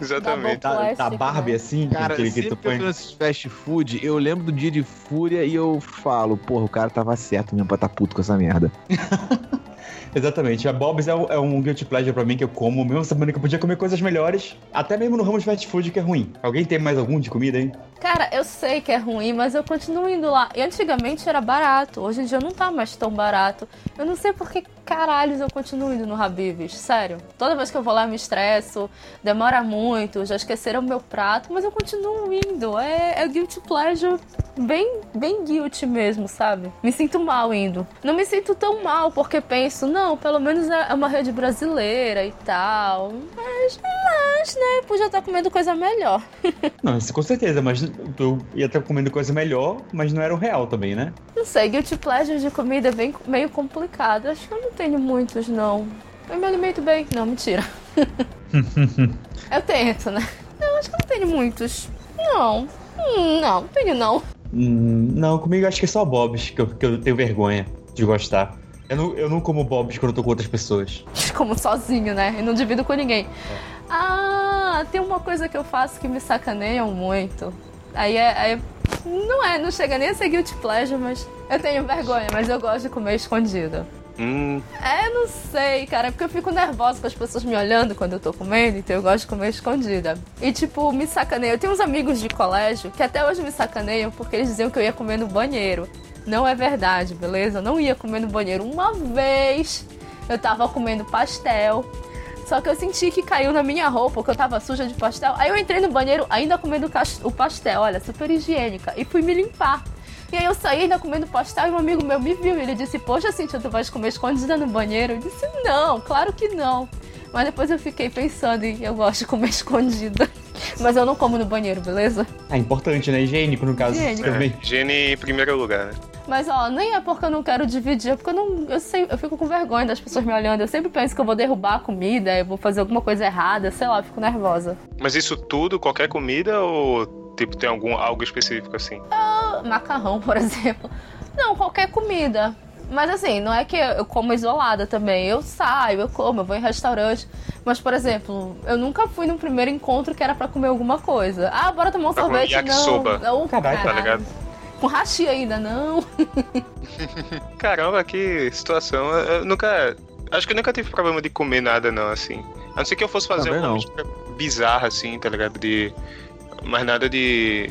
exatamente. da, da Barbie, né? assim, Cara, aquele que sempre tu que eu põe. nesses fast food, eu lembro do dia de fúria e eu falo, porra, o cara tava certo mesmo pra tá puto com essa merda. [laughs] Exatamente. A Bob's é, um- é um guilty pleasure pra mim que eu como, mesmo sabendo que eu podia comer coisas melhores, até mesmo no ramo de fast food que é ruim. Alguém tem mais algum de comida, hein? Cara, eu sei que é ruim, mas eu continuo indo lá. E antigamente era barato, hoje em dia não tá mais tão barato. Eu não sei por que caralhos eu continuo indo no Habib's, sério. Toda vez que eu vou lá eu me estresso, demora muito, já esqueceram o meu prato, mas eu continuo indo. É, é guilty pleasure bem, bem guilty mesmo, sabe? Me sinto mal indo. Não me sinto tão mal porque penso, não, pelo menos é é uma rede brasileira e tal. Mas, mas né, podia estar comendo coisa melhor. [laughs] Não, isso com certeza, mas eu ia estar comendo coisa melhor, mas não era o real também, né? Não sei, guilty pleasure de comida é bem, meio complicado. Acho que eu não tenho muitos, não. Eu me alimento bem. Não, mentira. [laughs] eu tento, né? Eu acho que eu não tenho muitos. Não. Hum, não, não tenho não. Hum, não, comigo acho que é só Bob's, que eu, que eu tenho vergonha de gostar. Eu não, eu não como Bob's quando eu tô com outras pessoas. [laughs] Como sozinho, né? E não divido com ninguém. Ah, tem uma coisa que eu faço que me sacaneiam muito. Aí é, aí é- Não é, não chega nem a ser guilty pleasure, mas eu tenho vergonha, mas eu gosto de comer escondido. Hum, É, não sei, cara, é porque eu fico nervosa com as pessoas me olhando quando eu tô comendo, então eu gosto de comer escondida. E, tipo, me sacaneiam. Eu tenho uns amigos de colégio que até hoje me sacaneiam porque eles diziam que eu ia comer no banheiro. Não é verdade, beleza? Eu não ia comer no banheiro. Uma vez eu tava comendo pastel. Só que eu senti que caiu na minha roupa, que eu tava suja de pastel. Aí eu entrei no banheiro ainda comendo o pastel, olha, super higiênica, e fui me limpar. E aí eu saí ainda comendo pastel e um amigo meu me viu e ele disse, poxa, Cintia, tu vais comer escondida no banheiro? Eu disse, não, claro que não. Mas depois eu fiquei pensando e eu gosto de comer [laughs] escondida. Mas eu não como no banheiro, beleza? É importante, né? Higiênico, no caso. Higiênico. Também. é, higiene em primeiro lugar, né? Mas ó, nem é porque eu não quero dividir, é porque eu não. Eu, sei, eu fico com vergonha das pessoas me olhando. Eu sempre penso que eu vou derrubar a comida, eu vou fazer alguma coisa errada, sei lá, eu fico nervosa. Mas isso tudo, qualquer comida ou tipo tem algum algo específico assim? Ah, Macarrão, por [laughs] exemplo. Não, qualquer comida. Mas assim, não é que eu como isolada também. Eu saio, eu como, eu vou em restaurante. Mas, por exemplo, eu nunca fui num primeiro encontro que era pra comer alguma coisa. Ah, bora tomar um Pra comer sorvete, não. yakisoba. Não, Caraca, tá ligado? Com hashi ainda, não. [laughs] Caramba, que situação. Eu, eu nunca. Acho que eu nunca tive problema de comer nada, não, assim. A não ser que eu fosse fazer Também mistura bizarra, assim, tá ligado? De. Mas nada de.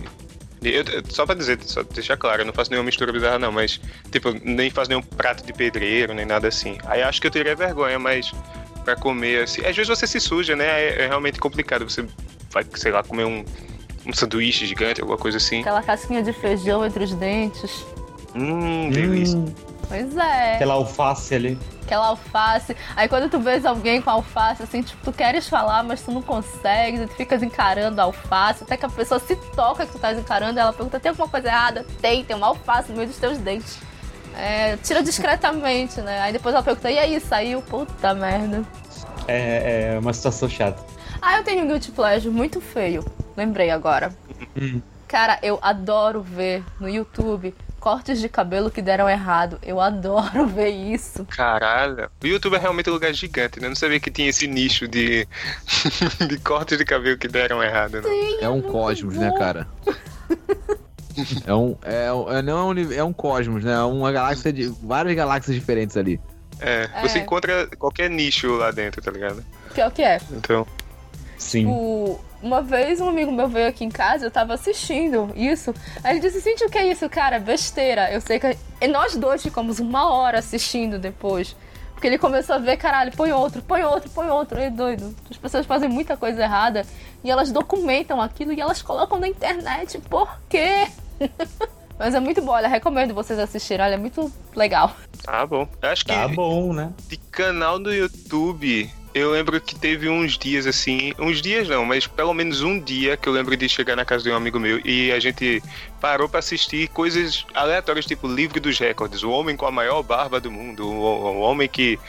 eu- só pra dizer, só deixar claro, eu não faço nenhuma mistura bizarra, não, mas, tipo, nem faço nenhum prato de pedreiro, nem nada assim. Aí acho que eu teria vergonha, mas pra comer, assim. Às vezes você se suja, né? É, é realmente complicado. Você vai, sei lá, comer um, um sanduíche gigante, alguma coisa assim. Aquela casquinha de feijão entre os dentes. Hum, delícia. Hum, Pois é. aquela alface ali. Aquela alface. Aí quando tu vês alguém com alface, assim, tipo, tu queres falar, mas tu não consegue, tu ficas encarando a alface, até que a pessoa se toca que tu estás encarando, ela pergunta, tem alguma coisa errada? Tem, tem uma alface no meio dos teus dentes. É, tira [laughs] discretamente, né? Aí depois ela pergunta, e aí, saiu? Puta merda. É, é uma situação chata. Ah, eu tenho um guilty pleasure muito feio. Lembrei agora. Hum. Cara, eu adoro ver no YouTube cortes de cabelo que deram errado. Eu adoro [laughs] ver isso. Caralho. O YouTube é realmente um lugar gigante, né? Eu não sabia que tinha esse nicho de, [laughs] de cortes de cabelo que deram errado, né? É um cosmos, né, cara? [laughs] É um, é, um- é, não é um, é um cosmos, né? É uma galáxia de. várias galáxias diferentes ali. É, você É. encontra qualquer nicho lá dentro, tá ligado? Pior que é. Então, Sim. O- uma vez um amigo meu veio aqui em casa, eu tava assistindo isso. Aí ele disse, Cintia, o que é isso, cara? Besteira. Eu sei que. E nós dois ficamos uma hora assistindo depois. Porque ele começou a ver, caralho, põe outro, põe outro, põe outro. É doido. As pessoas fazem muita coisa errada e elas documentam aquilo e elas colocam na internet. Por quê? [laughs] Mas é muito bom, olha, recomendo vocês assistirem, olha, é muito legal. tá bom. Eu acho que Tá bom, né? de canal do YouTube, eu lembro que teve uns dias assim, uns dias não, mas pelo menos um dia que eu lembro de chegar na casa de um amigo meu e a gente parou pra assistir coisas aleatórias, tipo Livro dos Recordes, o homem com a maior barba do mundo, o, homem que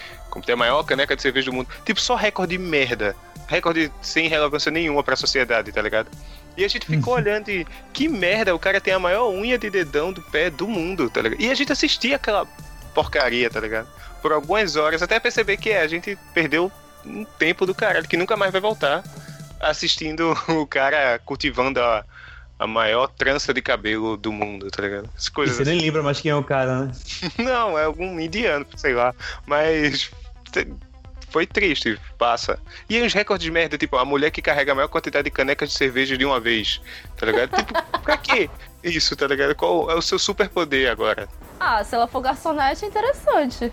tem a maior caneca de cerveja do mundo, tipo só recorde merda, recorde sem relevância nenhuma pra sociedade, tá ligado? E a gente ficou olhando e que merda, o cara tem a maior unha de dedão do pé do mundo, tá ligado? E a gente assistia aquela porcaria, tá ligado? Por algumas horas, até perceber que é, a gente perdeu um tempo do caralho, que nunca mais vai voltar assistindo [laughs] o cara cultivando a, a maior trança de cabelo do mundo, tá ligado? As E coisas você nem lembra mais quem é o cara, né? assim. [laughs] Não, é algum indiano, sei lá. Mas foi triste, passa. E aí uns recordes de merda, tipo, a mulher que carrega a maior quantidade de canecas de cerveja de uma vez, tá ligado? tipo, [laughs] pra quê isso, tá ligado? Qual é o seu superpoder agora? Ah, se ela for garçonete é interessante.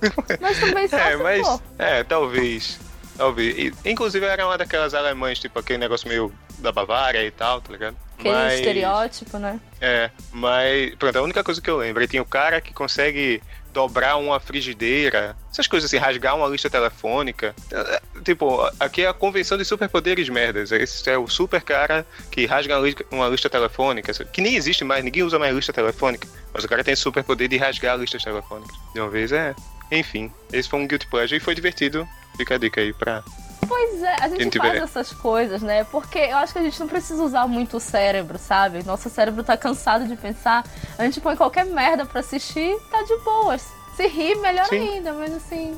[laughs] mas também É, mas. É, talvez. Talvez. E, inclusive era uma daquelas alemães, tipo, aquele negócio meio da Bavária e tal, tá ligado? Aquele Mas- estereótipo, né? É, mas. Pronto, a única coisa que eu lembro. Aí tem o cara que consegue dobrar uma frigideira, essas coisas assim, rasgar uma lista telefônica. É, Tipo, aqui é a convenção de superpoderes merdas. Esse é o super cara que rasga uma lista telefônica, que nem existe mais, ninguém usa mais lista telefônica. Mas o cara tem superpoder de rasgar listas telefônicas. De uma vez é. Enfim, esse foi um Guilty Pleasure e foi divertido. Fica a dica aí pra. Pois é, a gente faz essas coisas, né? Porque eu acho que a gente não precisa usar muito o cérebro, sabe? Nosso cérebro tá cansado de pensar. A gente põe qualquer merda pra assistir tá de boas. Se rir, melhor Sim. ainda, mas assim.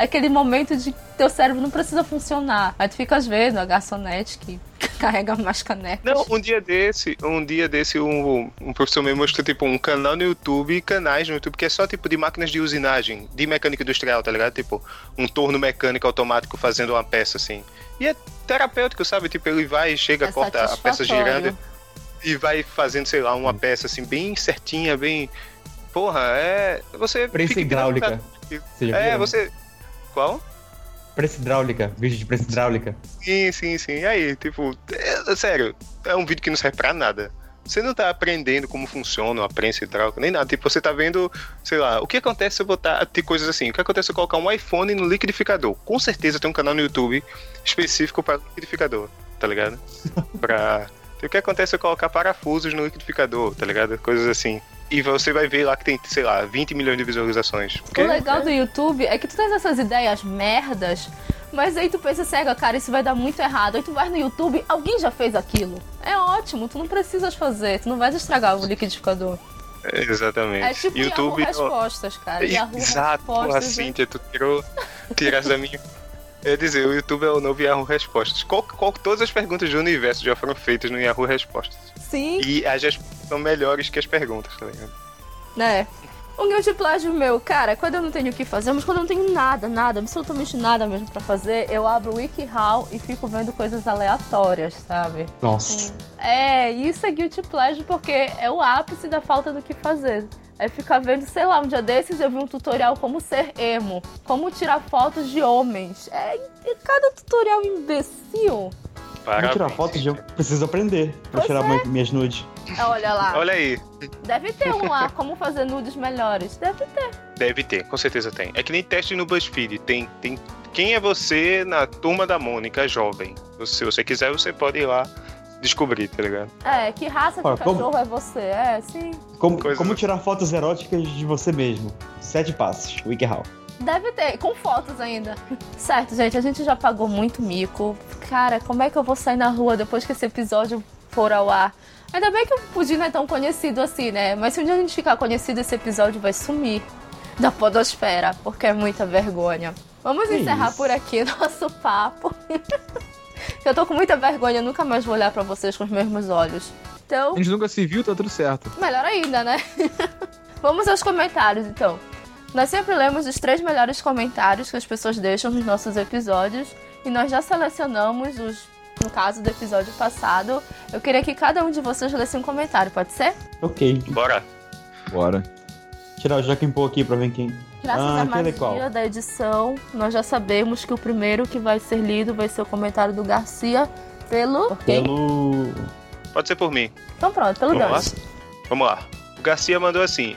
É aquele momento de que teu cérebro não precisa funcionar. Aí tu fica às vezes a garçonete que carrega mais canecas. Não, um dia desse, um dia desse, um, um professor me mostrou, tipo, um canal no YouTube e canais no YouTube que é só, tipo, de máquinas de usinagem, de mecânica industrial, tá ligado? Tipo, um torno mecânico automático fazendo uma peça, assim. E é terapêutico, sabe? Tipo, ele vai, chega, É corta a peça girando e vai fazendo, sei lá, uma peça, assim, bem certinha, bem... Porra, é... Você Prensa hidráulica. É, viu? você... Qual? Prensa hidráulica. Vídeo de prensa hidráulica. Sim, sim, sim. E aí, tipo, é, sério, é um vídeo que não serve pra nada. Você não tá aprendendo como funciona uma prensa hidráulica, nem nada. Tipo, você tá vendo, sei lá, o que acontece se eu botar. Tem coisas assim. O que acontece se eu colocar um iPhone no liquidificador? Com certeza tem um canal no YouTube específico para liquidificador, tá ligado? [laughs] Pra. O que acontece eu colocar parafusos no liquidificador, tá ligado? Coisas assim. E você vai ver lá que tem, sei lá, 20 milhões de visualizações. Porque O legal do YouTube é que tu tens essas ideias merdas, mas aí tu pensa assim, "Ah, cara, isso vai dar muito errado. Aí tu vai no YouTube, alguém já fez aquilo. É ótimo, tu não precisas fazer, tu não vais estragar o liquidificador. É, exatamente. É tipo YouTube. Yahoo Respostas, cara. Yahoo Exato, Respostas. a Cíntia, tu tirou, tirasse da minha. [laughs] Eu ia dizer, o YouTube é o novo Yahoo Respostas. Qual, qual- todas as perguntas do universo já foram feitas no Yahoo Respostas. Sim, E as respostas são melhores que as perguntas, tá ligado? né? Um guilty pleasure meu, cara, quando eu não tenho o que fazer, mas quando eu não tenho nada, nada, absolutamente nada mesmo pra fazer, eu abro o WikiHow e fico vendo coisas aleatórias, sabe? Nossa. É, isso é guilty pleasure porque é o ápice da falta do que fazer. É ficar vendo, sei lá, um dia desses eu vi um tutorial como ser emo, como tirar fotos de homens. É, e cada tutorial imbecil. Vou Parabéns. tirar foto de eu preciso aprender pra Pois tirar é. minhas nudes. É, Olha lá, Olha aí, deve ter um lá, como fazer nudes melhores. Deve ter. deve ter, com certeza tem. É que nem teste no BuzzFeed. Tem, tem. Quem é você na turma da Mônica jovem? Se você quiser, você pode ir lá descobrir, tá ligado? É, que raça de como- cachorro é você? É, sim. Como, Coisa- como tirar fotos eróticas de você mesmo. Sete passos. WikiHow. Deve ter, com fotos ainda. Certo, gente, a gente já pagou muito mico. Cara, como é que eu vou sair na rua depois que esse episódio for ao ar? Ainda bem que o Pudim não é tão conhecido assim, né? Mas se um dia a gente ficar conhecido, esse episódio vai sumir da podosfera, porque é muita vergonha. Vamos Que encerrar isso? por aqui [laughs] nosso papo. [laughs] eu tô com muita vergonha, eu nunca mais vou olhar pra vocês com os mesmos olhos. Então, A gente nunca se viu, tá tudo certo. Melhor ainda, né? [laughs] Vamos aos comentários, então. Nós sempre lemos os três melhores comentários que as pessoas deixam nos nossos episódios e nós já selecionamos os, no caso do episódio passado. Eu queria que cada um de vocês lesse um comentário, pode ser? Ok. Bora. Bora. Tirar o Joaquim Pô aqui pra ver quem. Graças Ah, à magia qual? da edição, nós já sabemos que o primeiro que vai ser lido vai ser o comentário do Garcia pelo. Pelo. Pode ser por mim. Então pronto, pelo Vamos lá? Dante. Vamos lá. O Garcia mandou assim: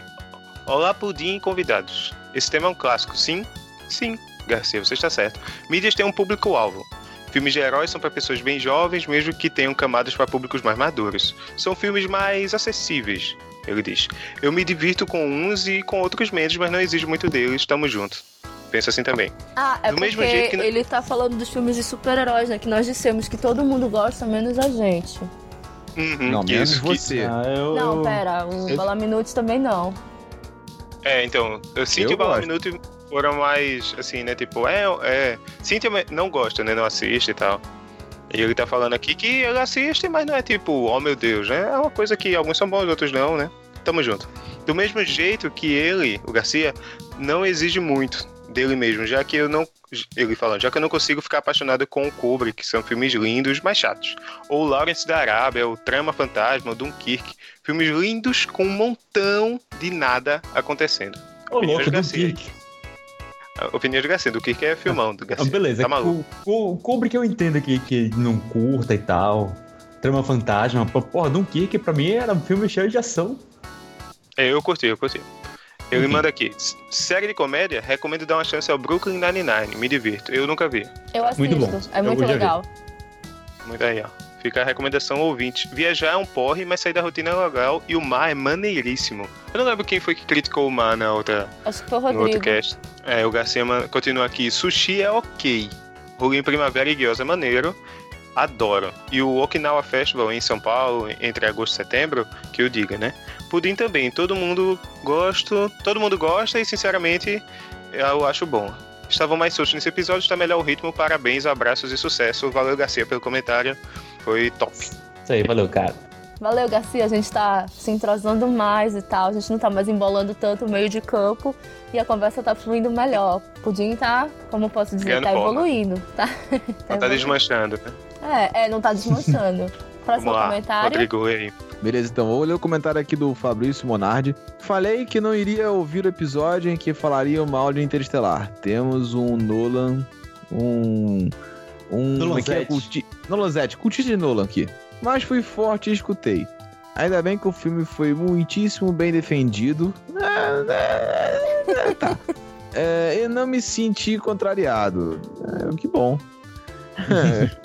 Olá, Pudim e convidados. Esse tema é um clássico, sim? Sim, Garcia, você está certo. Mídias têm um público-alvo. Filmes de heróis são para pessoas bem jovens, mesmo que tenham camadas para públicos mais maduros. São filmes mais acessíveis, ele diz. Eu me divirto com uns e com outros menos, mas não exijo muito deles, estamos juntos. Pensa assim também. Ah, é Do mesmo porque jeito que ele tá falando dos filmes de super-heróis, né? Que nós dissemos que todo mundo gosta, menos a gente. Uhum, Não, menos isso, que- você. Ah, eu. Não, pera, o eu- Balaminutes também não. É, então, eu sinto Eu que o Bala gosto. Minuto foram mais, assim, né, tipo, é, é, Cíntia não gosta, né, não assiste e tal. E ele tá falando aqui que ele assiste, mas não é tipo, oh meu Deus, né, é uma coisa que alguns são bons, outros não, né. Tamo junto. Do mesmo jeito que ele, o Garcia, não exige muito dele mesmo, já que eu não. Ele falando, já que eu não consigo ficar apaixonado com o Kubrick, que são filmes lindos, mas chatos. Ou Lawrence da Arábia, o Trama Fantasma, o Dunkirk. Filmes lindos com um montão de nada acontecendo. Ô, louco, de do Garcia. Kirk. A Opinião de Garcia, do Kirk é filmão do Ah, Garcia. beleza, Tá maluco. o, o Kubrick eu entendo que, que não curta e tal. Trama fantasma. Porra, Dunkirk pra mim era um filme cheio de ação. É, eu curti, eu curti. Ele manda aqui. "S- Série de comédia, recomendo dar uma chance ao Brooklyn Nine-Nine. Me divirto. Eu nunca vi. Eu assisto. Muito bom. É muito vi. legal. Muito aí, ó. Fica a recomendação ouvinte. Viajar é um porre, mas sair da rotina é legal e o mar é maneiríssimo. Eu não lembro quem foi que criticou o mar na outra, Acho que foi o no outro Rodrigo. cast. É, o Garcia continua aqui. Sushi é ok. Rolê em primavera e guiosa é maneiro. Adoro. E o Okinawa Festival em São Paulo, entre agosto e setembro, que eu diga, né? Pudim também. Todo mundo gosta, todo mundo gosta e, sinceramente, eu acho bom. Estavam mais soltos nesse episódio, está melhor o ritmo. Parabéns, abraços e sucesso. Valeu, Garcia, pelo comentário. Foi top. Isso aí, valeu, cara. Valeu, Garcia. A gente tá se entrosando mais e tal. A gente não tá mais embolando tanto o meio de campo. E a conversa tá fluindo melhor. Pudim tá, como eu posso dizer, Ganhando tá forma. evoluindo. Tá, Não tá evoluindo. desmanchando, né? É, é, não tá desmanchando. [laughs] Próximo Vamos lá, comentário. Rodrigo, e aí? Beleza, então vou ler o comentário aqui do Fabrício Monardi. Falei que não iria ouvir o episódio em que falaria mal de Interestelar. Temos um Nolan, um. Um. como é é? Cultista de Nolan aqui. Mas fui forte e escutei. Ainda bem que o filme foi muitíssimo bem defendido. É, é, tá. [laughs] É, eu não me senti contrariado. É, que bom. [laughs]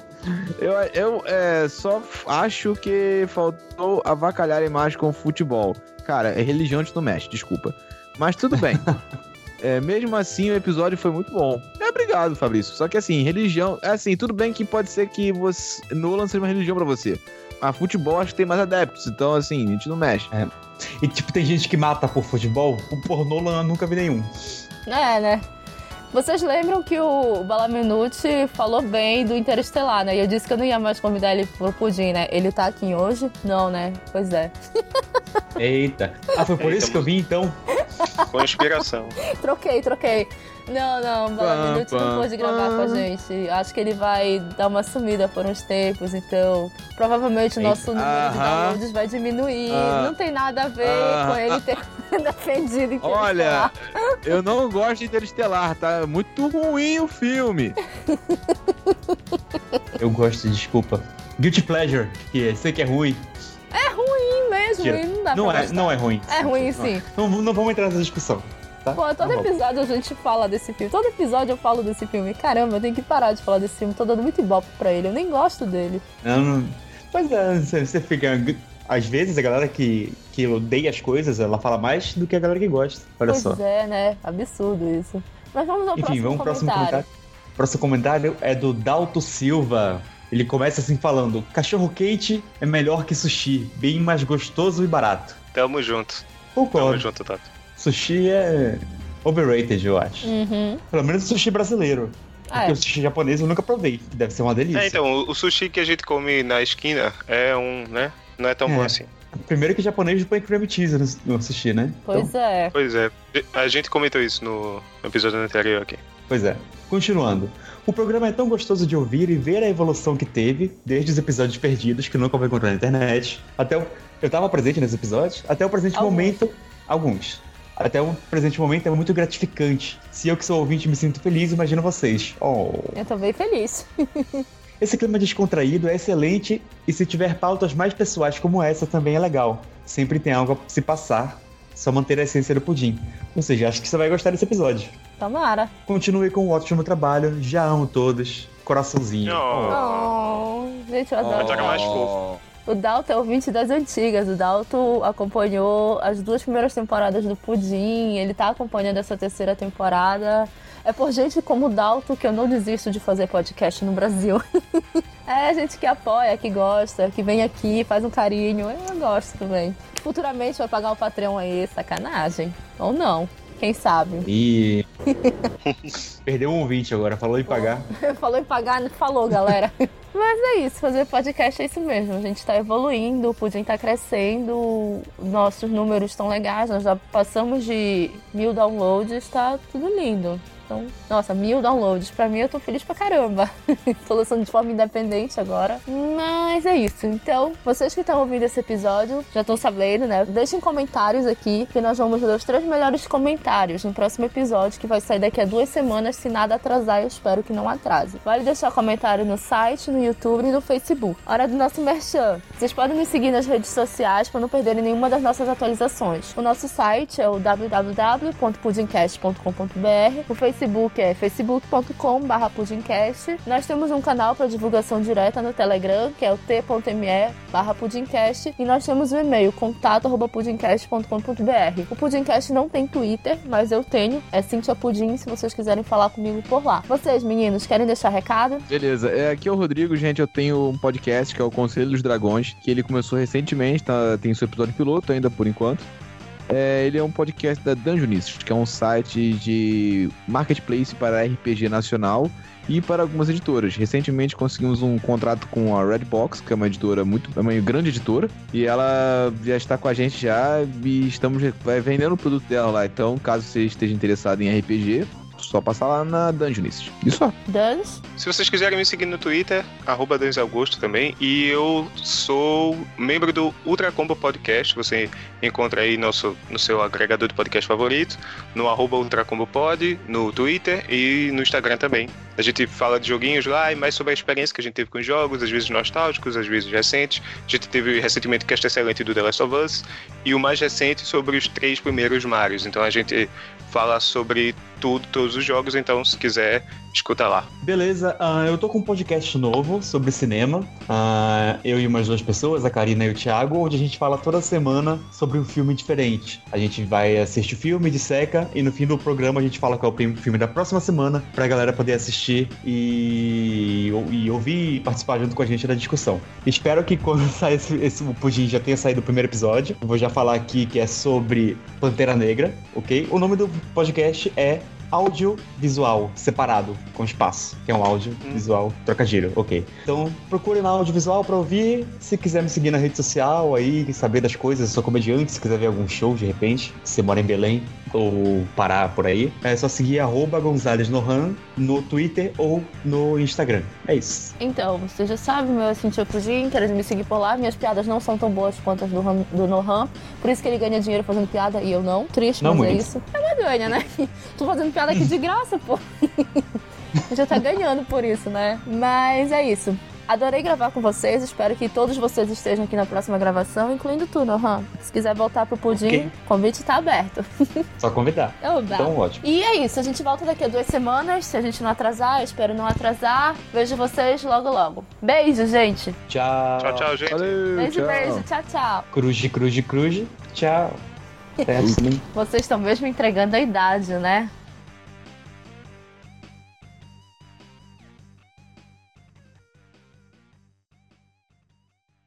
Eu, eu é, só acho que faltou avacalharem mais com o futebol. Cara, é religião não mexe, desculpa. Mas tudo bem. [laughs] É, mesmo assim, o episódio foi muito bom. É, obrigado, Fabrício. Só que assim, religião. É assim, tudo bem que pode ser que você. Nolan seja uma religião pra você. Mas futebol acho que tem mais adeptos. Então, assim, a gente não mexe. E tipo, tem gente que mata por futebol. O pornô eu nunca vi nenhum. É, né? Vocês lembram que o Balaminuti falou bem do Interestelar, né? E eu disse que eu não ia mais convidar ele pro Pudim, né? Ele tá aqui hoje? Não, né? Pois é. Eita. Ah, foi por Eita, isso que eu vim então? Com inspiração. [laughs] Troquei, troquei. Não, não, o Balaminuti Pam, não pôde gravar com a gente. Acho que ele vai dar uma sumida por uns tempos, então provavelmente o nosso número de downloads vai diminuir. Ah. Não tem nada a ver Ah. com ele ter [laughs] defendido Interestelar. Olha, eu não gosto de Interestelar, tá? Muito ruim o filme. [laughs] Eu gosto, desculpa. Guilty Pleasure, que é, sei que é ruim. ruim mesmo, e não dá Não pra é, gostar. não é ruim. É ruim, sim. Não, não vamos entrar nessa discussão. Tá? Pô, todo vamos. episódio a gente fala desse filme. Todo episódio eu falo desse filme. Caramba, eu tenho que parar de falar desse filme. Tô dando muito ibope pra ele. Eu nem gosto dele. Não, não. Pois é, você, fica. Às vezes a galera que, que odeia as coisas, ela fala mais do que a galera que gosta. Olha pois só. é, né? Absurdo isso. Mas vamos ao Enfim, próximo vamos pro próximo comentário. comentário. Próximo comentário é do Dalto Silva. Ele começa assim falando: cachorro quente é melhor que sushi, bem mais gostoso e barato. Tamo junto. Tamo Concordo. junto, Tato. Sushi é overrated, eu acho. Uhum. Pelo menos o sushi brasileiro. Porque É. o sushi japonês eu nunca provei. Deve ser uma delícia. É, então, o, sushi que a gente come na esquina é um, né? Não é tão É. bom assim. Primeiro que o japonês põe cream cheese no, sushi, né? Pois é. Pois é. A gente comentou isso no no episódio anterior aqui. Pois é. Continuando. O programa é tão gostoso de ouvir e ver a evolução que teve, desde os episódios perdidos, que nunca vou encontrar na internet, até o... Eu tava presente nesses episódios, até o presente Alguns. momento. Alguns. Até o presente momento é muito gratificante. Se eu que sou ouvinte me sinto feliz, imagino vocês. Oh. Eu tô bem feliz. [laughs] Esse clima descontraído é excelente e se tiver pautas mais pessoais como essa também é legal. Sempre tem algo a se passar, só manter a essência do pudim. Ou seja, acho que você vai gostar desse episódio. Tomara. Continue com o ótimo trabalho, já amo todos. Coraçãozinho. Oh. Oh, gente, eu adoro. Adoro mais fofo. O Dalton é ouvinte das antigas. O Dalton acompanhou as duas primeiras temporadas do Pudim. Ele tá acompanhando essa terceira temporada. É por gente como o Dalton que eu não desisto de fazer podcast no Brasil. [laughs] é gente que apoia, que gosta, que vem aqui, faz um carinho. Eu gosto também. Futuramente vai pagar o Patreon aí, sacanagem. Ou não, quem sabe. E. [laughs] Perdeu um ouvinte agora, falou em pagar. [laughs] Falou em pagar, falou, galera. [laughs] Mas é isso, fazer podcast é isso mesmo. A gente tá evoluindo, o Pudim tá crescendo, nossos números estão legais, nós já passamos de mil downloads, tá tudo lindo. Então, nossa, mil downloads. Pra mim, eu tô feliz pra caramba. [laughs] tô lançando de forma independente agora. Mas é isso. Então, vocês que estão ouvindo esse episódio, já estão sabendo, né? Deixem comentários aqui, que nós vamos ler os três melhores comentários no próximo episódio, que vai sair daqui a duas semanas, se nada atrasar, eu espero que não atrase. Vale deixar comentário no site, no YouTube e no Facebook. Hora do nosso merchan. Vocês podem nos seguir nas redes sociais para não perderem nenhuma das nossas atualizações. O nosso site é o www.pudimcast.com.br. O Facebook é facebook.com.br pudimcast. Nós temos um canal para divulgação direta no Telegram, que é o t.me barra pudimcast. E nós temos o e-mail contato.pudimcast.com.br. O Pudimcast não tem Twitter, mas eu tenho. É Cintia Pudim, se vocês quiserem falar comigo por lá. Vocês, meninos, querem deixar recado? Beleza, é, aqui é o Rodrigo, gente. Eu tenho um podcast que é o Conselho dos Dragões, que ele começou recentemente, tá, tem seu episódio piloto ainda por enquanto. É, ele é um podcast da Dungeonist, que é um site de marketplace para RPG nacional e para algumas editoras. Recentemente conseguimos um contrato com a Redbox, que é uma editora muito, é uma grande editora, e ela já está com a gente já e estamos vendendo o produto dela lá. Então, caso você esteja interessado em RPG, só passar lá na Dungeonist. Isso só. Dans? Se vocês quiserem me seguir no Twitter, arroba Augusto também. E eu sou membro do Ultra Combo Podcast. Você encontra aí nosso, no seu agregador de podcast favorito, no arroba Ultra Combo Pod, no Twitter e no Instagram também. A gente fala de joguinhos lá e mais sobre a experiência que a gente teve com os jogos, às vezes nostálgicos, às vezes recentes. A gente teve recentemente o cast excelente do The Last of Us e o mais recente sobre os três primeiros Marios. Então a gente fala sobre tudo, todos os jogos, então se quiser, escuta lá. Beleza, uh, eu tô com um podcast novo sobre cinema. Uh, eu e umas duas pessoas, a Karina e o Thiago, onde a gente fala toda semana sobre um filme diferente. A gente vai assistir o filme, disseca, e no fim do programa a gente fala qual é o filme da próxima semana, pra galera poder assistir e, e ouvir e participar junto com a gente da discussão. Espero que quando [laughs] sair esse, esse o Pudim já tenha saído o primeiro episódio. Vou já falar aqui que é sobre Pantera Negra, ok? O nome do podcast é audiovisual separado, com espaço, que é um audiovisual trocadilho, ok. Então, procure na audiovisual pra ouvir. Se quiser me seguir na rede social aí, saber das coisas, eu sou comediante, se quiser ver algum show de repente, se você mora em Belém ou parar por aí, é só seguir arroba Gonzales Nohan no Twitter ou no Instagram. É isso. Então, você já sabe, meu é Cintia Pudim, quero me seguir por lá. Minhas piadas não são tão boas quanto as do, do Nohan, por isso que ele ganha dinheiro fazendo piada e eu não. Triste, Não mas é muito. isso. É uma ganha, né? [laughs] Tô fazendo piada aqui de graça, pô. [laughs] já tá ganhando por isso, né? Mas é isso. Adorei gravar com vocês, espero que todos vocês estejam aqui na próxima gravação, incluindo tu, Nohan. Se quiser voltar pro Pudim, Ok. o convite tá aberto. [laughs] Só convidar. Oba. Então, ótimo. E é isso, a gente volta daqui a duas semanas. Se a gente não atrasar, eu espero não atrasar. Vejo vocês logo logo. Beijo, gente. Tchau. Tchau, tchau, gente. Valeu, Beijo, tchau. beijo. Tchau, tchau. Cruze, cruze, cruze. Tchau. Até a próxima. Vocês estão mesmo entregando a idade, né?